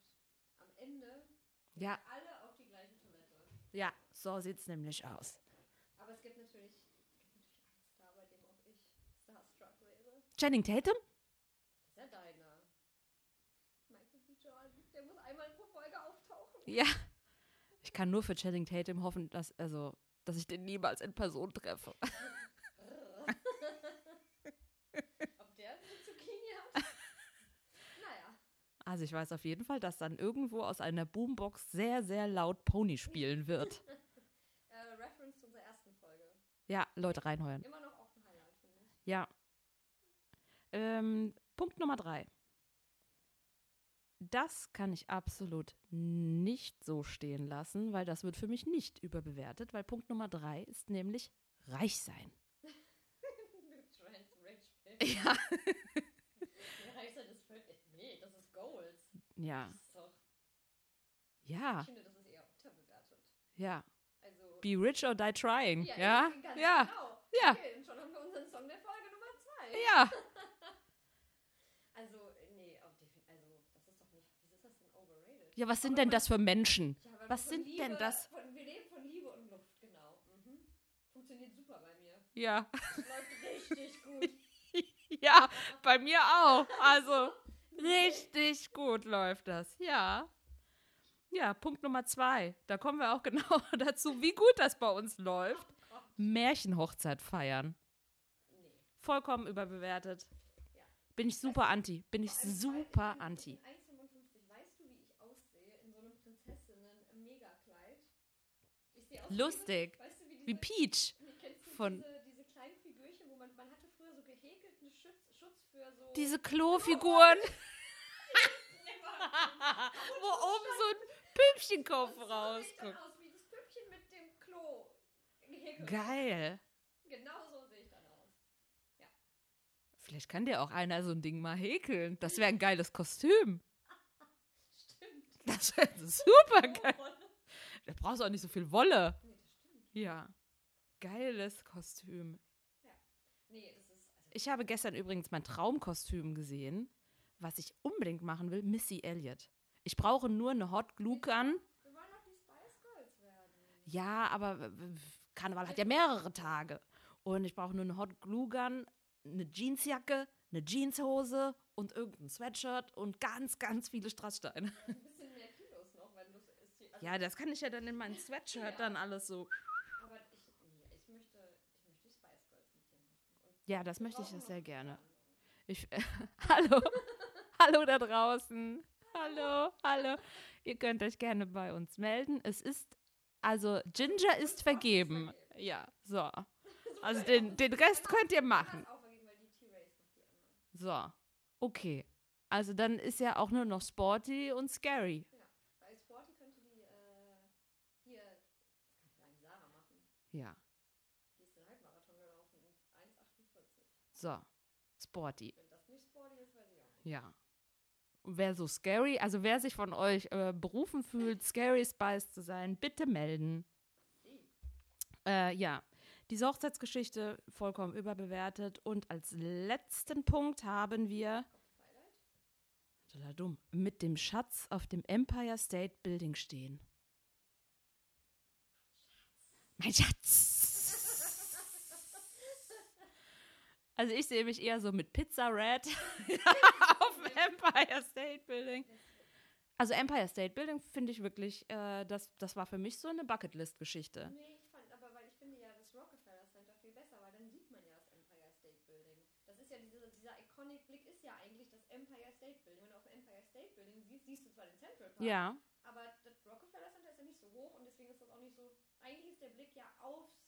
Speaker 2: am Ende
Speaker 1: Ja.
Speaker 2: alle auf die gleiche Toilette.
Speaker 1: ja, so sieht es nämlich aus.
Speaker 2: Aber es gibt natürlich, es gibt natürlich einen Star, bei dem auch ich starstruck wäre.
Speaker 1: Channing Tatum?
Speaker 2: Ist ja deiner. Michael B. Jordan, der muss einmal pro Folge auftauchen.
Speaker 1: Ja. Ich kann nur für Channing Tatum hoffen, dass, also, dass ich den niemals in Person treffe.
Speaker 2: Ob der eine Zucchini hat? naja.
Speaker 1: Also ich weiß auf jeden Fall, dass dann irgendwo aus einer Boombox sehr, sehr laut Pony spielen wird.
Speaker 2: Äh, Reference zu unserer ersten Folge.
Speaker 1: Ja, Leute reinheuern.
Speaker 2: Immer noch auch ein Highlight, finde ich.
Speaker 1: Ja. Ähm, Punkt Nummer drei. Das kann ich absolut nicht so stehen lassen, weil das wird für mich nicht überbewertet, weil Punkt Nummer drei ist nämlich reich sein. Ja.
Speaker 2: Der Reichser des völlig. Nee, das ist Goals.
Speaker 1: Ja.
Speaker 2: Das ist doch,
Speaker 1: Ja.
Speaker 2: ich finde, das ist eher unterbewertet.
Speaker 1: Ja.
Speaker 2: Also,
Speaker 1: Be rich or die trying. Ja,
Speaker 2: Ja,
Speaker 1: ja,
Speaker 2: genau.
Speaker 1: ja.
Speaker 2: Okay, und schon haben wir unseren Song der Folge Nummer zwei.
Speaker 1: ja.
Speaker 2: Also, nee, auf also, das ist doch nicht, wieso ist das denn overrated?
Speaker 1: Ja, was sind
Speaker 2: Aber
Speaker 1: denn das für Menschen?
Speaker 2: Ja, aber
Speaker 1: Was sind
Speaker 2: Liebe,
Speaker 1: denn das?
Speaker 2: Von, wir leben von Liebe und Luft, genau. Mhm. Funktioniert super bei mir.
Speaker 1: Ja.
Speaker 2: Läuft richtig gut.
Speaker 1: Ja, bei mir auch. Also, richtig gut läuft das. Ja. Ja, Punkt Nummer zwei. Da kommen wir auch genau dazu, wie gut das bei uns läuft. Märchenhochzeit feiern.
Speaker 2: Nee.
Speaker 1: Vollkommen überbewertet. Bin ich super anti. Bin ich super anti.
Speaker 2: 1,55. Weißt du, wie
Speaker 1: Lustig.
Speaker 2: diese- Weißt du, wie diese,
Speaker 1: Wie Peach. Von-
Speaker 2: diese, diese kleinen Figürchen, wo man, man hatte früher so gehäkelten Schutz, Schutz für so...
Speaker 1: Diese Klofiguren. wo oben so ein Püppchenkopf
Speaker 2: so
Speaker 1: rausguckt.
Speaker 2: aus, wie das Püppchen mit dem Klo.
Speaker 1: Geil.
Speaker 2: Genau so sehe ich dann aus.
Speaker 1: Vielleicht kann dir auch einer so ein Ding mal häkeln. Das wäre ein geiles Kostüm.
Speaker 2: Stimmt.
Speaker 1: Das wäre super
Speaker 2: Oh,
Speaker 1: geil. Da brauchst du auch nicht so viel Wolle.
Speaker 2: Nee.
Speaker 1: Ja. Geiles Kostüm.
Speaker 2: Nee. Also,
Speaker 1: Ich habe gestern übrigens mein Traumkostüm gesehen, was ich unbedingt machen will, Missy Elliott. Ich brauche nur eine Hot Glue Gun.
Speaker 2: wir wollen doch die Spice Girls werden.
Speaker 1: Ja, aber Karneval hat ja mehrere Tage. Und ich brauche nur eine Hot Glue Gun, eine Jeansjacke, eine Jeanshose und irgendein Sweatshirt und ganz, ganz viele Strasssteine.
Speaker 2: Ein bisschen mehr Kilos noch, wenn du es isst. Also,
Speaker 1: Ja, das kann ich ja dann in mein Sweatshirt dann alles so.
Speaker 2: Aber ich, ich möchte, ich möchte die Spice Girls mit dir machen. Und
Speaker 1: Ja, das möchte ich das sehr gerne. Ich, hallo, hallo da draußen. Hallo, hallo. Ihr könnt euch gerne bei uns melden. Es ist, also Ginger ist vergeben. Ja, so. Also den, den Rest könnt ihr machen. So, okay. Also dann ist ja auch nur noch Sporty und Scary.
Speaker 2: Ja, bei Sporty könnte die, äh, ist den Halbmarathon gelaufen in 1,48.
Speaker 1: so. Sporty.
Speaker 2: Wenn das nicht Sporty ist, weiß ich auch nicht.
Speaker 1: Ja. Wer so scary, also wer sich von euch äh, berufen fühlt, Scary Spice zu sein, bitte melden. Äh, ja, diese Hochzeitsgeschichte vollkommen überbewertet. Und als letzten Punkt haben wir, dumm, mit dem Schatz auf dem Empire State Building stehen. Mein Schatz! Also ich sehe mich eher so mit Pizza Red auf dem Empire State Building. Also Empire State Building finde ich wirklich, äh, das, das war für mich so eine Bucketlist-Geschichte.
Speaker 2: Nee, ich fand, aber weil ich finde ja das Rockefeller Center viel besser, weil dann sieht man ja das Empire State Building. Das ist ja diese, dieser iconic Blick ist ja eigentlich das Empire State Building. Wenn du auf dem Empire State Building siehst, siehst du zwar den Central Park,
Speaker 1: Ja,
Speaker 2: aber das Rockefeller Center ist ja nicht so hoch und deswegen ist das auch nicht so. Eigentlich ist der Blick ja aufs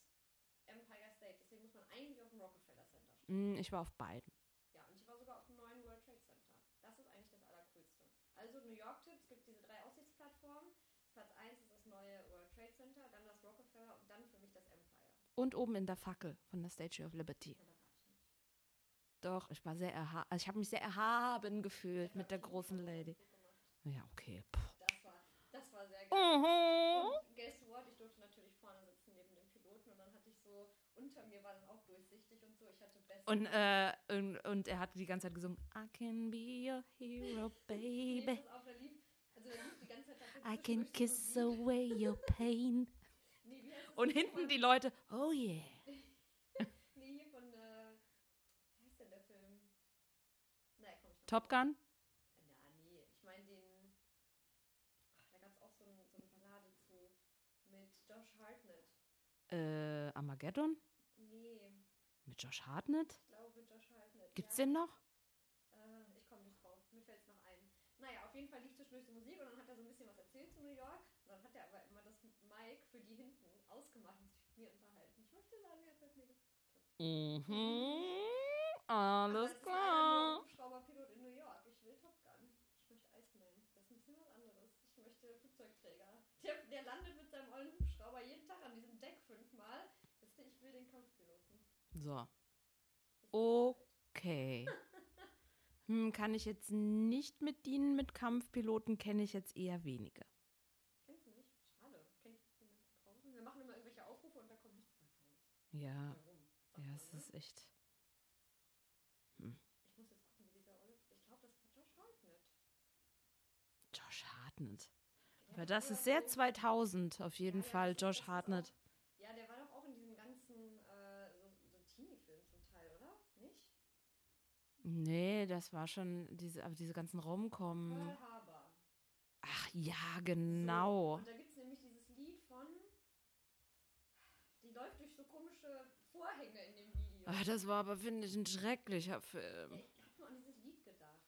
Speaker 2: Empire State, deswegen muss man eigentlich auf dem Rockefeller
Speaker 1: ich war auf beiden.
Speaker 2: Ja, und ich war sogar auf dem neuen World Trade Center. Das ist eigentlich das Allercoolste. Also New York-Tipps, gibt diese drei Aussichtsplattformen. Platz 1 ist das neue World Trade Center, dann das Rockefeller und dann für mich das Empire.
Speaker 1: Und oben in der Fackel von der Statue of Liberty.
Speaker 2: Ja.
Speaker 1: Doch, ich war sehr erhaben. Also ich habe mich sehr erhaben gefühlt mit der großen Lady. Ja, okay. Puh.
Speaker 2: Das war, das war sehr geil.
Speaker 1: Mhm.
Speaker 2: Und guess what? Ich durfte natürlich vorne sitzen neben dem Piloten und dann hatte ich so, unter mir war dann auch durchsichtig und so. Ich hatte beste.
Speaker 1: Und, äh, und, und er hat die ganze Zeit gesungen, I can be your hero, baby.
Speaker 2: also
Speaker 1: I can kiss away your pain. Und hinten die Leute, oh yeah.
Speaker 2: Nee, hier von, wie heißt denn der Film? Naja, komm ich noch
Speaker 1: Top. Gun?
Speaker 2: Na, nee, ich meine den, ach, da gab es auch so, ein, so eine Ballade zu, mit Josh Hartnett.
Speaker 1: Äh, Armageddon? Josh Hartnett?
Speaker 2: ich glaube Josh Hartnett.
Speaker 1: Gibt's
Speaker 2: ja.
Speaker 1: den noch?
Speaker 2: Äh, ich komme nicht drauf, mir fällt es noch ein. Naja, auf jeden Fall lief zwischendurch die Musik und dann hat er so ein bisschen was erzählt zu New York. Und dann hat er aber immer das Mic für die hinten ausgemacht und sich mit mir unterhalten. Ich möchte sagen, er hat mir.
Speaker 1: Mhm.
Speaker 2: Aber
Speaker 1: Alles
Speaker 2: nur
Speaker 1: klar.
Speaker 2: Hubschrauberpilot in New York. Ich will Top Gun. Ich möchte Iceman. Das ist ein bisschen was anderes. Ich möchte Flugzeugträger. Der, der landet mit seinem ollen Hubschrauber jeden Tag an diesem Deck fünfmal. Jetzt, ich will den Kampfpiloten.
Speaker 1: So, okay. Hm, kann ich jetzt nicht mit dienen mit Kampfpiloten, kenne ich jetzt eher wenige.
Speaker 2: Kennst du nicht? Schade. Kennt jemand da draußen? Wir machen immer irgendwelche
Speaker 1: Ja,
Speaker 2: Warum? Sagt
Speaker 1: ja,
Speaker 2: man,
Speaker 1: es
Speaker 2: ne?
Speaker 1: ist echt.
Speaker 2: Ich muss jetzt gucken, wie dieser Olive. Ich glaube, das war Josh Hartnett.
Speaker 1: Josh Hartnett.
Speaker 2: Hat
Speaker 1: das ist sehr
Speaker 2: so-
Speaker 1: 2000 auf jeden
Speaker 2: Ja, ja,
Speaker 1: Fall,
Speaker 2: ist-
Speaker 1: Josh Hartnett.
Speaker 2: Auch, ja, der war doch auch in diesem ganzen äh, so, so Teenie-Film zum Teil, oder? Nicht?
Speaker 1: Nee, das war schon diese, aber diese ganzen Romcom.
Speaker 2: Pearl Harbor.
Speaker 1: Ach ja,
Speaker 2: So,
Speaker 1: genau.
Speaker 2: und da gibt es nämlich dieses Lied von. Die läuft durch so komische Vorhänge in dem Video.
Speaker 1: Ach, das war aber, finde ich, ein schrecklicher Film.
Speaker 2: Ich habe nur an dieses Lied gedacht.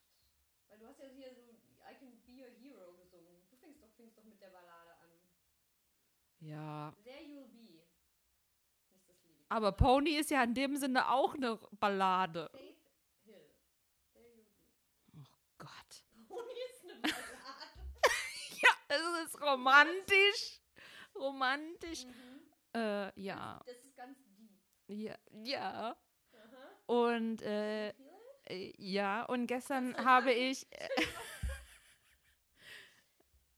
Speaker 2: Weil du hast ja hier so I Can Be Your Hero gesungen. Du fängst doch, fängst doch mit der Ballade an.
Speaker 1: Ja.
Speaker 2: There You'll Be. Ist das Lied.
Speaker 1: Aber Pony ist ja in dem Sinne auch eine Ballade.
Speaker 2: Faith Hill. There You'll Be.
Speaker 1: Gott.
Speaker 2: Pony ist eine Ballade.
Speaker 1: Ja, es ist romantisch. Romantisch. Äh, ja.
Speaker 2: Das ist ganz deep.
Speaker 1: Ja. Ja. Und äh, ja, und gestern habe ich. Äh,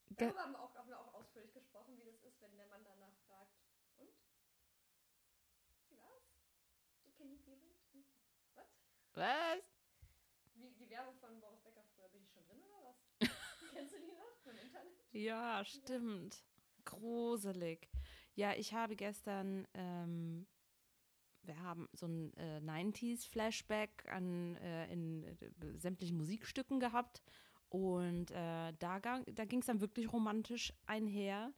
Speaker 2: Darüber haben wir, auch, haben wir auch ausführlich gesprochen, wie das ist, wenn der Mann danach fragt. Und? Wie war's? Can you feel it? Hm. Was?
Speaker 1: was?
Speaker 2: Wie, die Werbung von Boris Becker früher, bin ich schon drin oder was? Kennst du die noch vom Internet?
Speaker 1: Ja, stimmt. Gruselig. Ja, ich habe gestern, ähm, wir haben so ein äh, 90s-Flashback an äh, in äh, sämtlichen Musikstücken gehabt. Und äh, da, da ging es dann wirklich romantisch einher.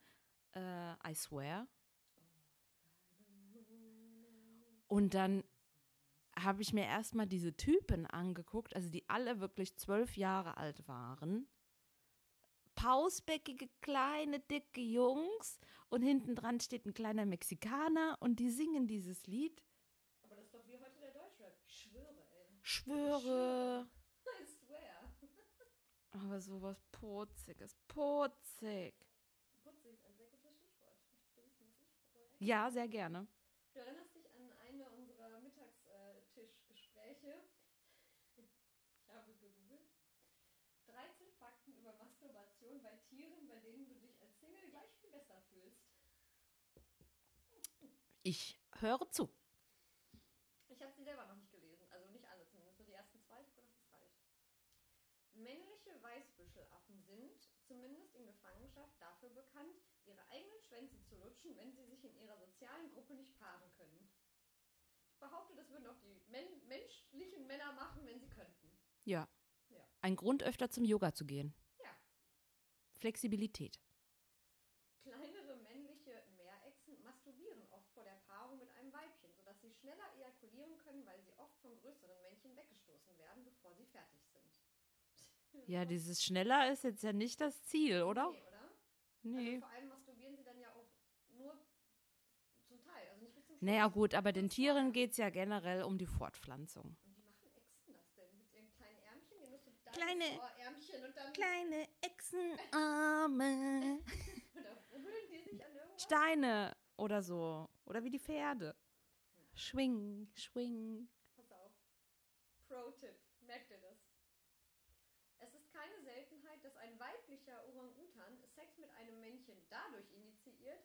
Speaker 1: Äh, I swear. Und dann habe ich mir erstmal diese Typen angeguckt, also die alle wirklich zwölf Jahre alt waren. Pausbäckige, kleine, dicke Jungs und hinten dran steht ein kleiner Mexikaner und die singen dieses Lied.
Speaker 2: Aber das ist doch wie heute der Deutschrap. Ich schwöre, ey.
Speaker 1: Schwöre.
Speaker 2: I swear.
Speaker 1: Aber sowas Putziges, putzig.
Speaker 2: Putzig, ein sehr gutes Stichwort.
Speaker 1: Ja, sehr gerne.
Speaker 2: Du erinnerst dich an eine unserer Mittagstischgespräche. Ich habe gegoogelt. 13 Fakten über Masturbation bei Tieren, bei denen du dich als Single gleich viel besser fühlst.
Speaker 1: Ich höre zu.
Speaker 2: Ich habe sie selber noch nicht gelesen, also nicht alle, zumindest nur die ersten zwei. Ich glaube, das reicht. Männliche Weißbüschelaffen sind, zumindest in Gefangenschaft, dafür bekannt, ihre eigenen Schwänze zu lutschen, wenn sie sich in ihrer sozialen Gruppe nicht paaren können. Ich behaupte, das würden auch die men menschlichen Männer machen, wenn sie könnten.
Speaker 1: Ja.
Speaker 2: Ja.
Speaker 1: Ein Grund, öfter zum Yoga zu gehen.
Speaker 2: Ja.
Speaker 1: Flexibilität.
Speaker 2: Kleinere männliche Meerechsen masturbieren oft vor der Paarung mit einem Weibchen, sodass sie schneller ejakulieren können, weil sie oft von größeren Männchen weggestoßen werden, bevor sie fertig sind.
Speaker 1: Ja, dieses schneller ist jetzt ja nicht das Ziel, oder?
Speaker 2: Nee, oder?
Speaker 1: Nee.
Speaker 2: Also vor allem masturbieren sie dann ja auch nur zum Teil, also nicht bis zum Schluss.
Speaker 1: Naja, gut, aber den Tieren geht es ja generell um die Fortpflanzung.
Speaker 2: Und wie machen Echsen das denn? Mit ihren kleinen Ärmchen? Die musst du da
Speaker 1: Kleine-
Speaker 2: oh, Ärmchen und dann
Speaker 1: Kleine Echsenarme.
Speaker 2: oder rubbeln die sich an irgendwas?
Speaker 1: Steine oder so. Oder wie die Pferde. Schwing, schwing.
Speaker 2: Pass auf. Pro-Tipp. Merkt ihr das? Es ist keine Seltenheit, dass ein weiblicher Orang-Utan Sex mit einem Männchen dadurch initiiert,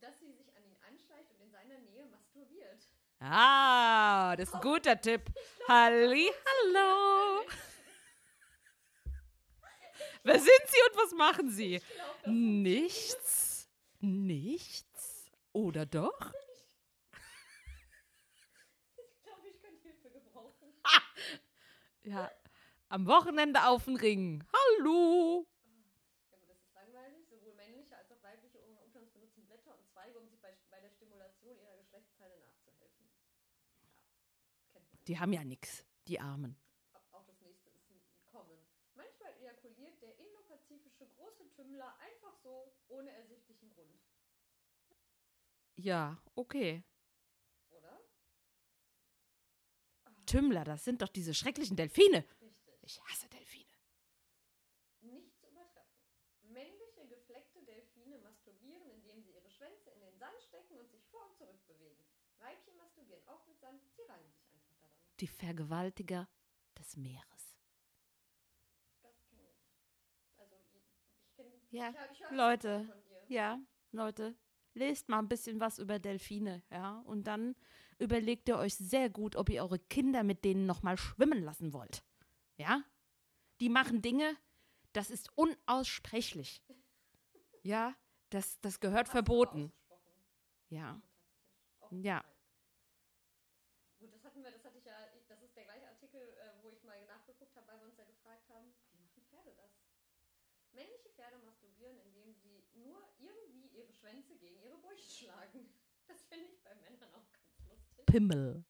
Speaker 2: dass sie sich an ihn anschleicht und in seiner Nähe masturbiert.
Speaker 1: Ah, das ist ein guter Tipp. Halli, hallo. Wer sind Sie und was machen Sie?
Speaker 2: Glaub,
Speaker 1: Nichts. Nichts. Oder doch?
Speaker 2: ich glaube, ich könnte Hilfe gebrauchen.
Speaker 1: Ja. Am Wochenende auf den Ring. Hallo.
Speaker 2: Ja, aber das ist langweilig. Sowohl männliche als auch weibliche Orang-Utans benutzen Blätter und Zweige, um sich bei, bei der Stimulation ihrer Geschlechtsteile nachzuhelfen. Ja, kennt man.
Speaker 1: Die haben ja nichts, die Armen.
Speaker 2: Auch das nächste ist Kommen. Manchmal ejakuliert der indopazifische große Tümmler einfach so, ohne ersichtlichen Grund.
Speaker 1: Ja, okay.
Speaker 2: Oder?
Speaker 1: Tümmler, das sind doch diese schrecklichen Delfine.
Speaker 2: Richtig.
Speaker 1: Ich hasse Delfine.
Speaker 2: Nicht zu übertreffen. Männliche gefleckte Delfine masturbieren, indem sie ihre Schwänze in den Sand stecken und sich vor und zurück bewegen. Weibchen masturbieren auch mit Sand, sie reiben sich einfach daran.
Speaker 1: Die Vergewaltiger des Meeres.
Speaker 2: Das kenne ich. Also, ich.
Speaker 1: Ja,
Speaker 2: ich, hör- ich
Speaker 1: Leute. Ja, Leute, lest mal ein bisschen was über Delfine, ja, und dann überlegt ihr euch sehr gut, ob ihr eure Kinder mit denen nochmal schwimmen lassen wollt. Ja? Die machen Dinge, das ist unaussprechlich. Ja, das, das gehört verboten.
Speaker 2: Ausgesprochen.
Speaker 1: Ja, Ja.
Speaker 2: nein. Gut, das hatten wir, das hatte ich ja, ich- das ist der gleiche Artikel, äh, wo ich mal nachgeguckt habe, weil wir uns ja gefragt haben, wie machen Pferde das? Männliche Pferde masturbieren, indem sie nur irgendwie ihre Schwänze gegen ihre Brust schlagen. Das finde ich bei Männern auch ganz lustig.
Speaker 1: Pimmel.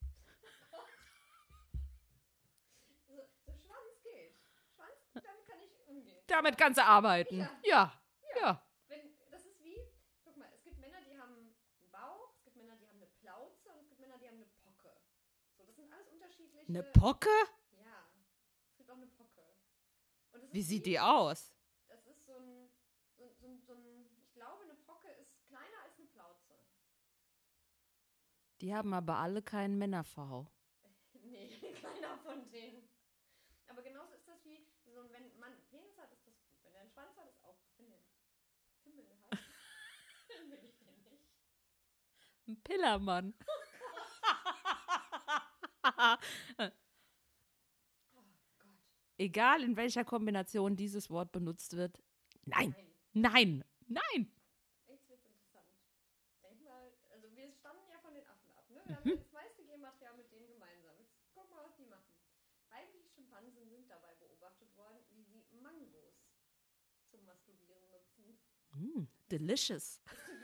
Speaker 2: So, so Schwanz geht. Schwanz, damit kann ich umgehen.
Speaker 1: Damit kannst du arbeiten.
Speaker 2: Ja.
Speaker 1: Ja, ja.
Speaker 2: Wenn, das ist wie, guck mal, es gibt Männer, die haben einen Bauch, es gibt Männer, die haben eine Plauze und es gibt Männer, die haben eine Pocke. So, das sind alles unterschiedliche.
Speaker 1: Eine Pocke?
Speaker 2: Ja, es gibt auch eine Pocke.
Speaker 1: Wie sieht die aus?
Speaker 2: Das ist so ein, so, ein- so, ein- so ein, ich glaube, eine Pocke ist kleiner als eine Plauze.
Speaker 1: Die haben aber alle keinen Männer-V.
Speaker 2: Nee, keiner von denen. Aber genauso ist das wie, so, ein- wenn man einen Penis hat, ist das gut. Wenn er einen Schwanz hat, ist auch gut. Wenn er einen Pimmel hat, dann will ich den nicht.
Speaker 1: Ein Pillermann.
Speaker 2: Oh.
Speaker 1: Egal in welcher Kombination dieses Wort benutzt wird. Nein,
Speaker 2: Nein.
Speaker 1: nein, nein.
Speaker 2: Jetzt wird's interessant. Denk mal, also wir stammen ja von den Affen ab, ne? Wir haben ja das meiste Genmaterial mit denen gemeinsam. Jetzt guck mal, was die machen. Weibliche Schimpansen sind dabei beobachtet worden, wie sie Mangos zum Masturbieren nutzen.
Speaker 1: Mm, delicious.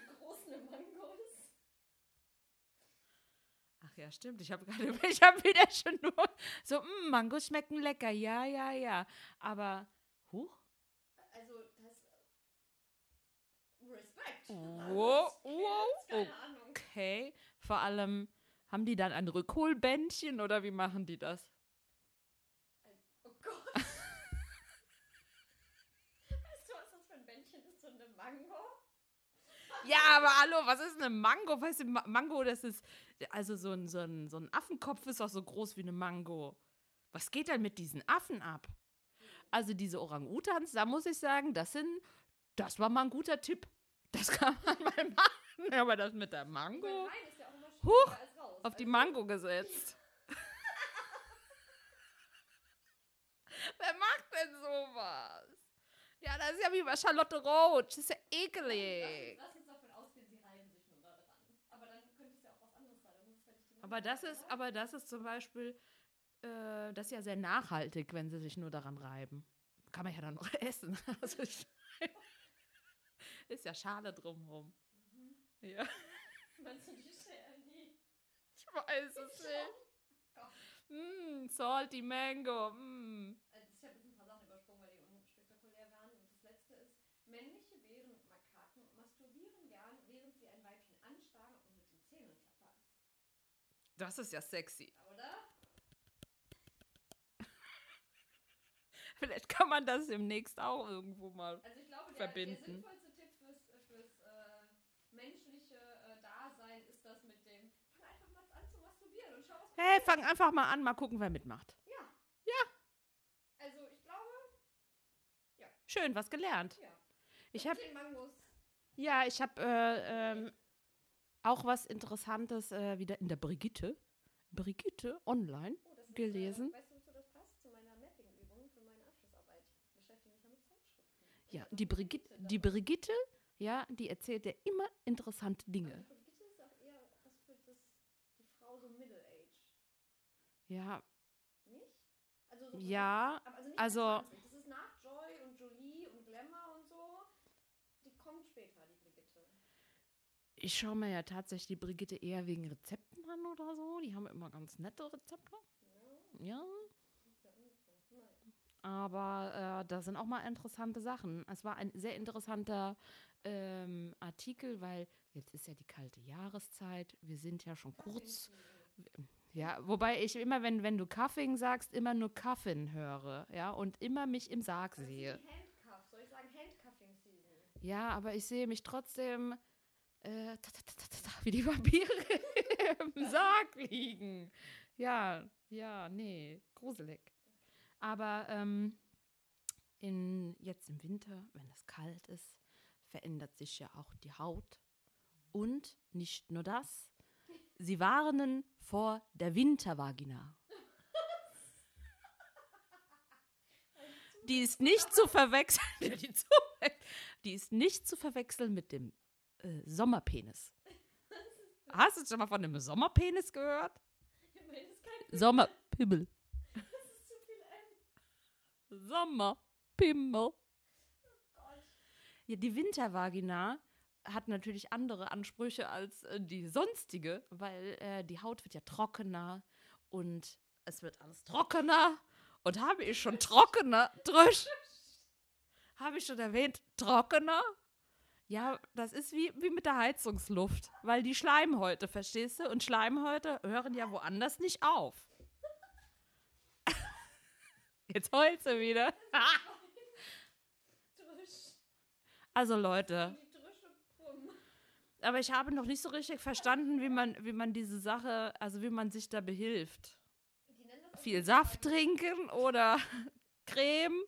Speaker 1: Ach ja, stimmt. Ich habe gerade, ich habe wieder schon nur so, mm, Mangos schmecken lecker. Ja, ja, ja. Aber, huch.
Speaker 2: Also, das. Respekt.
Speaker 1: Wow, wow,
Speaker 2: Keine Ahnung.
Speaker 1: Okay. Vor allem, haben die dann ein Rückholbändchen oder wie machen die das?
Speaker 2: Oh Gott. weißt du, was das für ein Bändchen ist? So eine Mango?
Speaker 1: Ja, aber hallo, was ist eine Mango? Weißt du, Ma- Mango, das ist, also so ein, so, ein, so ein Affenkopf ist auch so groß wie eine Mango. Was geht denn mit diesen Affen ab? Also diese Orang-Utans, da muss ich sagen, das sind, das war mal ein guter Tipp. Das kann man mal machen. Aber das mit der Mango,
Speaker 2: rein ist ja auch immer
Speaker 1: Huch,
Speaker 2: als
Speaker 1: auf die
Speaker 2: Also,
Speaker 1: Mango gesetzt. Wer macht denn sowas? Ja, das ist ja wie bei Charlotte Roach. Das ist ja eklig.
Speaker 2: Lass uns davon ausgehen, sie reiben sich nur da dran. Aber dann könnte es ja auch was anderes sein. Dann muss es halt nicht die
Speaker 1: Aber das ist, aber das ist zum Beispiel, äh, das ist ja sehr nachhaltig, wenn sie sich nur daran reiben. Kann man ja dann noch essen. Also ist ja Schale drumherum. Ja,
Speaker 2: Meinst du die Scheren? Die
Speaker 1: ich weiß es nicht. Mm, salty Mango. Mm.
Speaker 2: Also ich habe jetzt ein paar Sachen übersprungen, weil die unspektakulär waren. Und das letzte ist, männliche Bären und Makaken masturbieren gern, während sie ein Weibchen anstarren und mit den Zähnen klappern.
Speaker 1: Das ist ja sexy.
Speaker 2: Oder?
Speaker 1: Vielleicht kann man das demnächst auch irgendwo mal.
Speaker 2: Also ich glaube, der,
Speaker 1: Verbinden.
Speaker 2: der sinnvollste Tipp fürs, äh, fürs äh, menschliche äh, Dasein ist das mit dem, fang einfach mal an zu masturbieren und schau, was
Speaker 1: Hey, fang einfach mal an, mal gucken, wer mitmacht.
Speaker 2: Ja.
Speaker 1: Ja.
Speaker 2: Also ich glaube,
Speaker 1: Schön, was gelernt.
Speaker 2: ja.
Speaker 1: Ich habe. Ja, ich habe äh, ähm, auch was Interessantes äh, wieder in der Brigitte, Brigitte online.
Speaker 2: Oh, das ist,
Speaker 1: Gelesen.
Speaker 2: Äh, weißt du, wozu das passt? Zu meiner Mapping-Übung für meine Abschlussarbeit. Ich beschäftige mich ja mit Zeitschriften. Und
Speaker 1: Ja,
Speaker 2: da ist
Speaker 1: die Brigitte, die Brigitte, ja, die erzählt ja immer interessante Dinge.
Speaker 2: die Brigitte ist auch eher was für das, die Frau so Middle Age.
Speaker 1: Ja,
Speaker 2: Nicht? Also so
Speaker 1: ja,
Speaker 2: also
Speaker 1: also-
Speaker 2: mit 20. Das ist nach Joy und Jolie und Glamour und so. Die kommt später, die Brigitte.
Speaker 1: Ich schaue mir ja tatsächlich die Brigitte eher wegen Rezepten an oder so. Die haben immer ganz nette Rezepte.
Speaker 2: Ja,
Speaker 1: aber äh, da sind auch mal interessante Sachen. Es war ein sehr interessanter ähm, Artikel, weil jetzt ist ja die kalte Jahreszeit. Wir sind ja schon kurz. Ja, wobei ich immer, wenn, wenn du Cuffing sagst, immer nur Cuffin höre, ja, und immer mich im Sarg sehe.
Speaker 2: Handcuff. Soll ich sagen Handcuffing Season?
Speaker 1: Ja, aber ich sehe mich trotzdem äh, ta, ta, ta, wie die Vampire im Sarg liegen. Ja, ja, nee, gruselig. Aber ähm, in, jetzt im Winter, wenn es kalt ist, verändert sich ja auch die Haut. Und nicht nur das, Sie warnen vor der Wintervagina. Die ist nicht zu verwechseln. Die ist nicht zu verwechseln mit dem äh, Sommerpenis. Hast du schon mal von einem Sommerpenis gehört? Sommerpimmel. Sommerpimmel. Ja, die Wintervagina hat natürlich andere Ansprüche als äh, die sonstige, weil äh, die Haut wird ja trockener und es wird alles trockener. Und habe ich schon trockener, Drüsch? Habe ich schon erwähnt, trockener? Ja, das ist wie, wie mit der Heizungsluft, weil die Schleimhäute, verstehst du? Und Schleimhäute hören ja woanders nicht auf. Jetzt heult sie wieder. Also Leute. Aber ich habe noch nicht so richtig verstanden, wie man, wie man diese Sache, also wie man sich da behilft. Viel Saft trinken oder Creme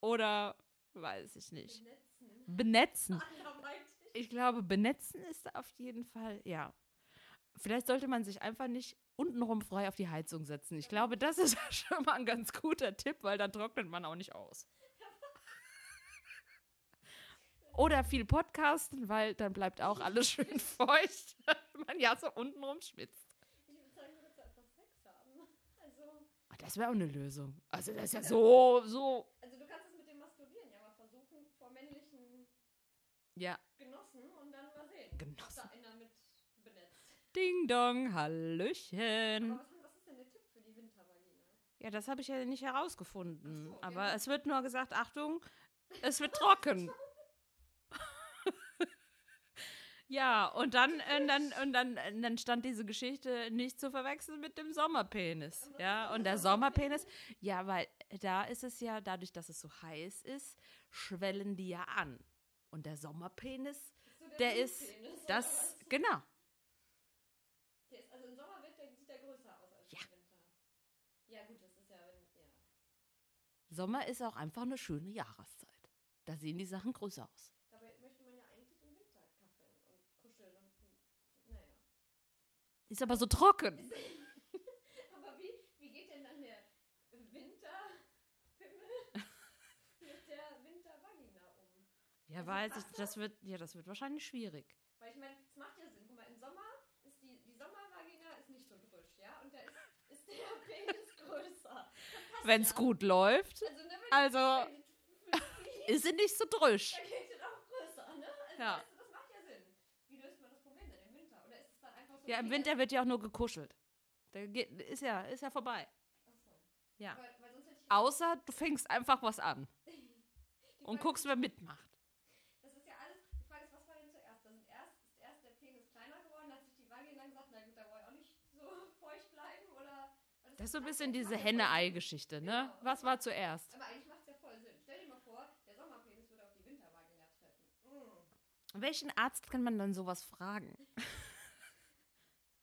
Speaker 1: oder weiß ich nicht.
Speaker 2: Netzen.
Speaker 1: Benetzen. Ich glaube, benetzen ist auf jeden Fall, ja. Vielleicht sollte man sich einfach nicht untenrum frei auf die Heizung setzen. Ich glaube, das ist schon mal ein ganz guter Tipp, weil dann trocknet man auch nicht aus. Oder viel podcasten, weil dann bleibt auch alles schön feucht, wenn man ja so untenrum schwitzt.
Speaker 2: Ich würde sagen, du würdest einfach Sex haben.
Speaker 1: Das wäre auch eine Lösung. Also das ist ja so, so.
Speaker 2: also du kannst es mit dem Masturbieren ja mal versuchen, vor männlichen
Speaker 1: Ja.
Speaker 2: Genossen und dann mal sehen. Ob
Speaker 1: Genossen.
Speaker 2: da einer mit benetzt.
Speaker 1: Ding dong,
Speaker 2: Aber
Speaker 1: Hallöchen.
Speaker 2: was, ist denn der Tipp für die Wintervagina?
Speaker 1: Ja, das habe ich ja nicht herausgefunden.
Speaker 2: So.
Speaker 1: Aber es wird nur gesagt, Achtung, es wird trocken. ja, und dann, und dann, und dann, und dann stand diese Geschichte nicht zu verwechseln mit dem Sommerpenis. Ja, und der Sommerpenis, ja, weil da ist es ja, dadurch, dass es so heiß ist, schwellen die ja an. Und der Sommerpenis,
Speaker 2: So
Speaker 1: der ist, das, genau.
Speaker 2: Der ist, also im Sommer wird der, sieht der größer aus als
Speaker 1: Ja.
Speaker 2: im Winter. Ja gut, das ist ja, wenn, ja.
Speaker 1: Sommer ist auch einfach eine schöne Jahreszeit. Da sehen die Sachen größer aus.
Speaker 2: Dabei möchte man ja eigentlich im Winter kaffeln und kuscheln und, naja.
Speaker 1: Ist aber so trocken.
Speaker 2: Aber wie, wie geht denn dann der Winterpimmel mit der Wintervagina um?
Speaker 1: Ja,
Speaker 2: Also
Speaker 1: weiß ich, das wird, ja, das wird wahrscheinlich schwierig.
Speaker 2: Weil ich meine, es macht ja Sinn. Guck mal, im Sommer ist die, die Sommervagina ist nicht so drüsch, ja? Und da ist, ist der Penis größer.
Speaker 1: Wenn es gut läuft,
Speaker 2: Also, ne,
Speaker 1: Also, ist sie nicht so drüsch. Ja.
Speaker 2: ja Sinn. Wie löst man das Problem denn im Winter? Oder ist es dann einfach so?
Speaker 1: Ja, im
Speaker 2: wie
Speaker 1: Winter
Speaker 2: der-
Speaker 1: wird ja auch nur gekuschelt. Da geht, ist, ja, ist ja vorbei. Ja. Außer du fängst einfach was an und guckst, wer mitmacht.
Speaker 2: Das ist ja alles. Die Frage ist, was war denn zuerst? Da sind erst, ist erst der Penis kleiner geworden, hat sich die Vagina gesagt, na gut, da wollte ich auch nicht so feucht bleiben? Oder. weil
Speaker 1: Das ist so ein bisschen diese. Henne-Ei-Geschichte, ne? Was war zuerst?
Speaker 2: Aber eigentlich macht es ja voll Sinn. Stell dir mal vor, der Sommerpenis würde auf die Wintervagina treffen. Mm.
Speaker 1: Welchen Arzt kann man dann sowas fragen?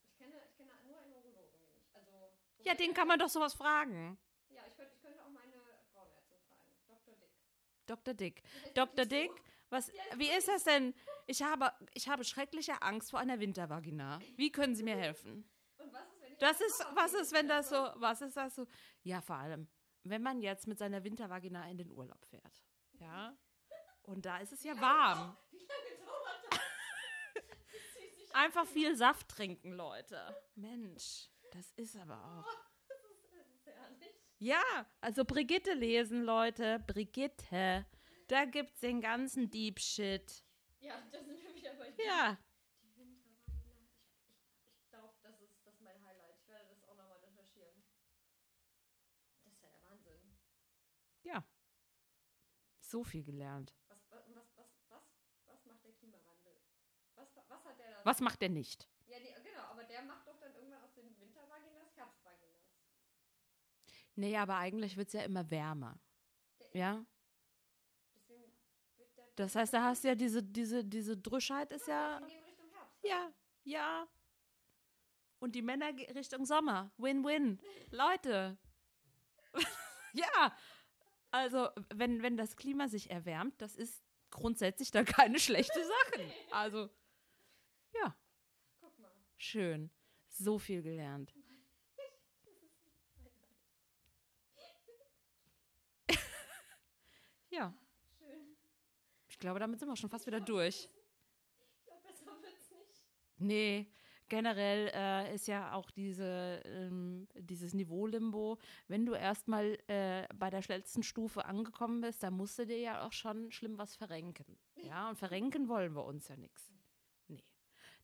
Speaker 2: Ich kenne, ich kenne nur einen Urologen. Also,
Speaker 1: Ja, den kann man doch sowas fragen.
Speaker 2: Ja, ich könnte, ich könnte auch meine Frauenärztin fragen. Dr. Dick.
Speaker 1: Dr. Dick. Dr. Dick,
Speaker 2: so.
Speaker 1: was,
Speaker 2: Ja,
Speaker 1: wie ist das denn? Ich habe, ich habe schreckliche Angst vor einer Wintervagina. Wie können Sie mir helfen?
Speaker 2: Und was ist, wenn ich
Speaker 1: Das ist, was ist, wenn das so, was ist das so? Ja, vor allem, wenn man jetzt mit seiner Wintervagina in den Urlaub fährt. Ja. Und da ist es ja warm.
Speaker 2: Wie lange dauert das? Das zieht sich
Speaker 1: Einfach viel Saft trinken, Leute. Mensch, das ist aber auch.
Speaker 2: Das das.
Speaker 1: Ja, also Brigitte lesen, Leute. Brigitte. Da gibt's den ganzen Deep Shit.
Speaker 2: Ja, da sind wir wieder bei dir.
Speaker 1: Ja.
Speaker 2: Die Wintervagina. Ich, ich, ich glaube, das ist, das ist mein Highlight. Ich werde das auch nochmal recherchieren. Das ist ja der Wahnsinn.
Speaker 1: Ja. So viel gelernt.
Speaker 2: Was, was, was, was, macht der Klimawandel? Was, hat der da?
Speaker 1: Was macht der nicht?
Speaker 2: Ja, nee, genau, aber der macht doch dann irgendwann aus den Wintervaginas Herbstvaginas.
Speaker 1: Nee, aber eigentlich wird's ja immer wärmer.
Speaker 2: Der,
Speaker 1: Ja.
Speaker 2: Wird.
Speaker 1: Das heißt, da hast du ja diese, diese, diese Drüschheit ist ja.
Speaker 2: Herbst.
Speaker 1: Ja, ja. Und die Männer Richtung Sommer. Win-win. Leute. ja. Also, wenn, wenn das Klima sich erwärmt, das ist grundsätzlich da keine schlechte Sache. Also, ja. Schön. So viel gelernt. ja,
Speaker 2: Schön.
Speaker 1: ich glaube, damit sind wir schon fast wieder durch.
Speaker 2: Ich glaube, besser wird's nicht.
Speaker 1: Nee, generell äh, ist ja auch diese, ähm, dieses Niveau-Limbo, wenn du erstmal äh, bei der letzten Stufe angekommen bist, dann musst du dir ja auch schon schlimm was verrenken. Ja, und verrenken wollen wir uns ja nichts. Nee.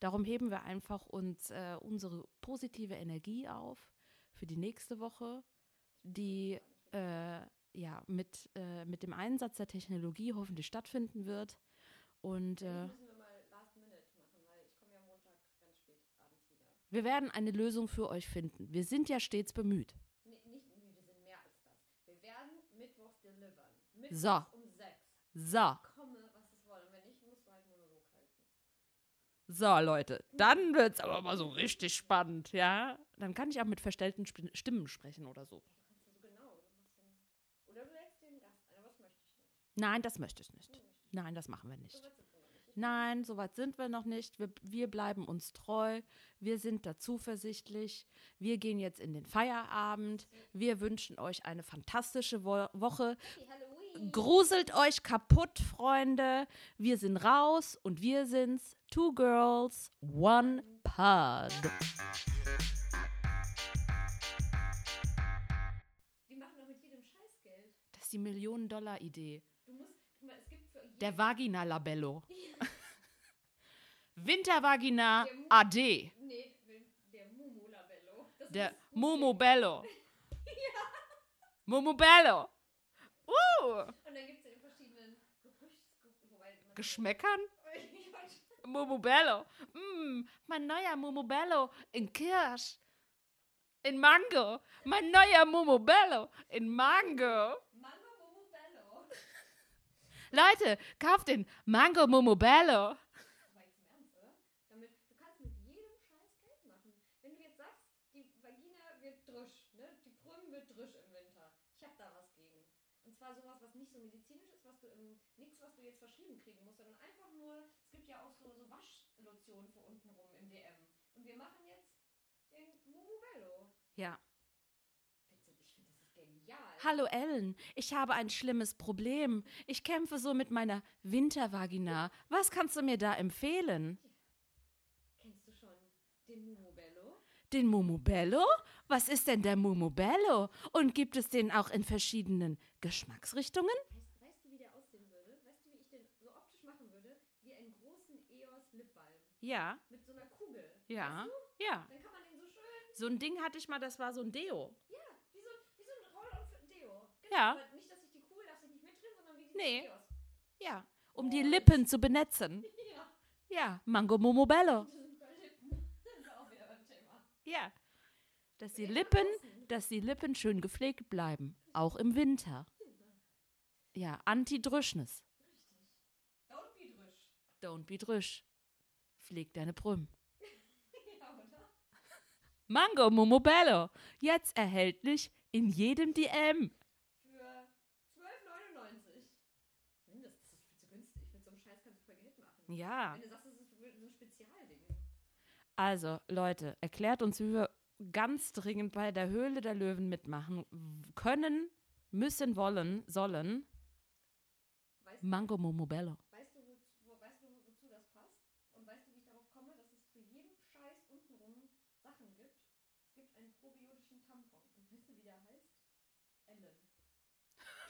Speaker 1: Darum heben wir einfach uns äh, unsere positive Energie auf für die nächste Woche, die äh, ja mit, äh, mit dem Einsatz der Technologie hoffentlich stattfinden wird. Und
Speaker 2: Das
Speaker 1: äh,
Speaker 2: müssen wir mal last minute machen, weil ich komme ja Montag ganz spät abends wieder.
Speaker 1: Wir werden eine Lösung für euch finden. Wir sind ja stets bemüht.
Speaker 2: Nee, nicht müde, sind mehr als das. Wir werden mittwochs delivern. Mittwochs
Speaker 1: So.
Speaker 2: um sechs.
Speaker 1: So,
Speaker 2: Komme, was es wolle. Und wenn nicht, musst du halt Monolog halten.
Speaker 1: so Leute, dann wird's aber mal so richtig spannend, ja? Dann kann ich auch mit verstellten Sp- Stimmen sprechen oder so.
Speaker 2: Genau. Das möchte ich nicht.
Speaker 1: Nein, das möchte ich nicht. Nein, das machen wir
Speaker 2: nicht.
Speaker 1: Nein, soweit sind wir noch nicht. Wir, wir bleiben uns treu. Wir sind da zuversichtlich. Wir gehen jetzt in den Feierabend. Wir wünschen euch eine fantastische Wo Woche. Gruselt euch kaputt, Freunde. Wir sind raus und wir sind's. Two Girls, One Pod.
Speaker 2: Die machen doch mit jedem Scheiß Geld.
Speaker 1: Das ist die Millionen-Dollar-Idee.
Speaker 2: Du musst, guck mal, es gibt für jeden
Speaker 1: Der Vagina-Labello. Wintervagina
Speaker 2: Der Mu-
Speaker 1: AD.
Speaker 2: Nee, der Mumu-Labello. Das
Speaker 1: Der Momobello. Momobello. Uh.
Speaker 2: Und dann gibt es ja in verschiedenen Gerüchts...
Speaker 1: Geschmäckern? Momobello. Mm, mein neuer Momobello in Kirsch. In Mango. Mein neuer Momobello in Mango. Leute, kauft den Mango Momobello.
Speaker 2: Aber jetzt im Ernst, oder? Damit, du kannst mit jedem Scheiß Geld machen. Wenn du jetzt sagst, die Vagina wird drisch? Die Prüm wird drisch im Winter. Ich hab da was gegen. Und zwar sowas, was nicht so medizinisch ist, was du im, nichts, was du jetzt verschrieben kriegen musst, sondern einfach nur, es gibt ja auch so, so Waschlotionen für unten rum im DM. Und wir machen jetzt den Mumu Bello.
Speaker 1: Ja.
Speaker 2: Bitte, ich finde, das ist genial.
Speaker 1: Hallo Ellen, ich habe ein schlimmes Problem. Ich kämpfe so mit meiner Wintervagina. Was kannst du mir da empfehlen?
Speaker 2: Kennst du schon den Mumu Bello?
Speaker 1: Den Momobello? Was ist denn der Momobello? Und gibt es den auch in verschiedenen Geschmacksrichtungen?
Speaker 2: Weißt, weißt du, wie der aussehen würde? Weißt du, wie ich den so optisch machen würde? Wie einen großen EOS Lipbalm.
Speaker 1: Ja,
Speaker 2: Mit so einer Kugel.
Speaker 1: ja,
Speaker 2: Weißt
Speaker 1: ja.
Speaker 2: du? Dann kann man den so schön,
Speaker 1: So ein Ding hatte ich mal, das war so ein Deo.
Speaker 2: ja, wie so, wie so ein Roll-on für Deo. Genau,
Speaker 1: Ja.
Speaker 2: Aber nicht, dass ich die Kugel darf sich nicht mitdrehen, sondern wie die
Speaker 1: Nee. Ja, um die Lippen zu benetzen.
Speaker 2: Ja,
Speaker 1: Ja, Mango
Speaker 2: ein Thema.
Speaker 1: Ja. Dass die Lippen, dass die Lippen schön gepflegt bleiben, auch im Winter. Ja, Anti-Drüschnis.
Speaker 2: Don't be drisch.
Speaker 1: Don't be drüsch. Pfleg deine
Speaker 2: oder?
Speaker 1: Mango Momobello. Jetzt erhältlich in jedem DM.
Speaker 2: Für 12,99. Mindestens, das ist viel zu günstig. Mit so einem Scheiß kannst du voll Geld machen.
Speaker 1: Ja.
Speaker 2: Wenn du sagst, das ist so ein Spezialding.
Speaker 1: Also, Leute, erklärt uns, wie wir ganz dringend bei der Höhle der Löwen mitmachen können, müssen, wollen, sollen.
Speaker 2: Weißt du,
Speaker 1: Mango Momobello.
Speaker 2: Weißt du, wo, wo, weißt du, wozu das passt? Und weißt du, wie ich darauf komme, dass es für jeden Scheiß untenrum Sachen gibt? Es gibt einen probiotischen Tampon. Und weißt du, wie der heißt? Ellen.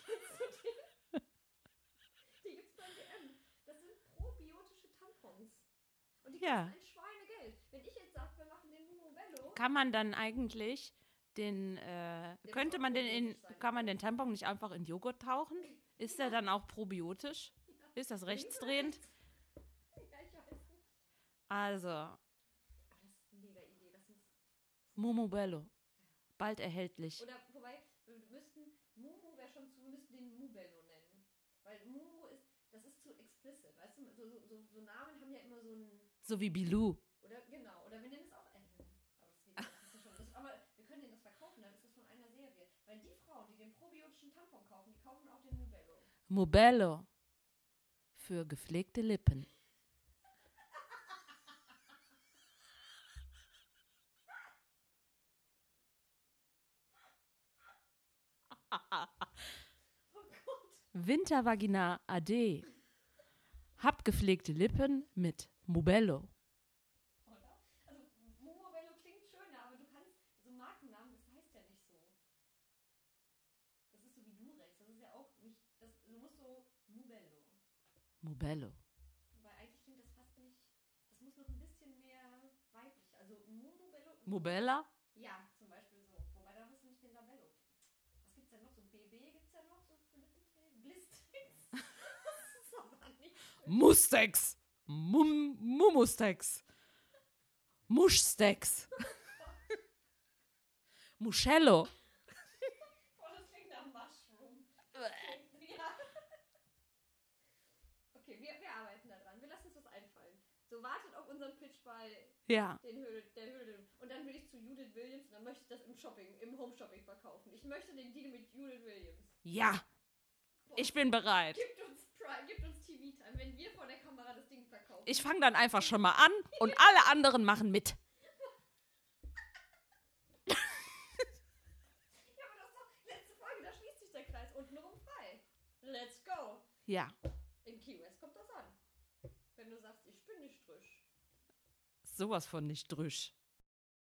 Speaker 2: Kennst du den? Die gibt's beim DM. Das sind probiotische Tampons.
Speaker 1: Ja.
Speaker 2: kosten ein Schweinegeld. Wenn ich jetzt sage, wir machen den Bello,
Speaker 1: Kann man dann eigentlich den, äh, könnte man den in, kann man den Tampon nicht einfach in Joghurt tauchen? Ist der dann auch probiotisch? Ist das rechtsdrehend?
Speaker 2: Ja, ich weiß nicht.
Speaker 1: Also,
Speaker 2: Aber das ist eine mega Idee. Lass uns
Speaker 1: Momobello. Bald erhältlich.
Speaker 2: Oder wobei, wir müssten, Mumu wäre schon zu, wir müssten den Mubello nennen. Weil Mumu ist, das ist zu explicit, weißt du? So, so, so, so Namen ja so
Speaker 1: wie Bilou.
Speaker 2: Oder genau, oder wir nennen es auch Ellen. Aber das, ist schon, das, aber wir können denen das verkaufen, dann ist das von einer Serie. Weil die Frauen, die den probiotischen Tampon kaufen, die kaufen auch den Mubello.
Speaker 1: Mubello. Für gepflegte Lippen.
Speaker 2: Oh
Speaker 1: Wintervagina AD. Habt gepflegte Lippen mit Mubello.
Speaker 2: Oder? Also Mumobello klingt schöner, aber du kannst, so Markennamen, das heißt ja nicht so. Das ist so wie Durex, das ist ja auch nicht, das, du musst so Mubello.
Speaker 1: Mubello.
Speaker 2: Weil eigentlich klingt das fast nicht, das muss noch ein bisschen mehr weiblich, also Mumobello.
Speaker 1: Mubella?
Speaker 2: Ja, zum Beispiel so. Wobei da hast du nicht den Labello. Was gibt's denn noch? So BB gibt's ja noch, so schön.
Speaker 1: Mustex. Mum Mumustex. Muschstex. Muschello.
Speaker 2: Boah, das klingt nach Mushroom. Ja. Okay, wir, wir arbeiten da dran. Wir lassen uns was einfallen. So, wartet auf unseren Pitch bei
Speaker 1: Ja.
Speaker 2: den Höhle, der Höhle. Und dann will ich zu Judith Williams und dann möchte ich das im Shopping, im Home Shopping verkaufen. Ich möchte den Deal mit Judith Williams.
Speaker 1: Ja. Ich bin bereit.
Speaker 2: Gibt uns Prime, gibt uns TV-Time, wenn wir vor der Kamera das Ding verkaufen.
Speaker 1: Ich fange dann einfach schon mal an und alle anderen machen mit.
Speaker 2: ja, aber das doch letzte Folge, da schließt sich der Kreis untenrum frei. Let's go.
Speaker 1: Ja.
Speaker 2: In Key West kommt das an. Wenn du sagst, ich bin nicht frisch.
Speaker 1: Sowas von nicht drüsch.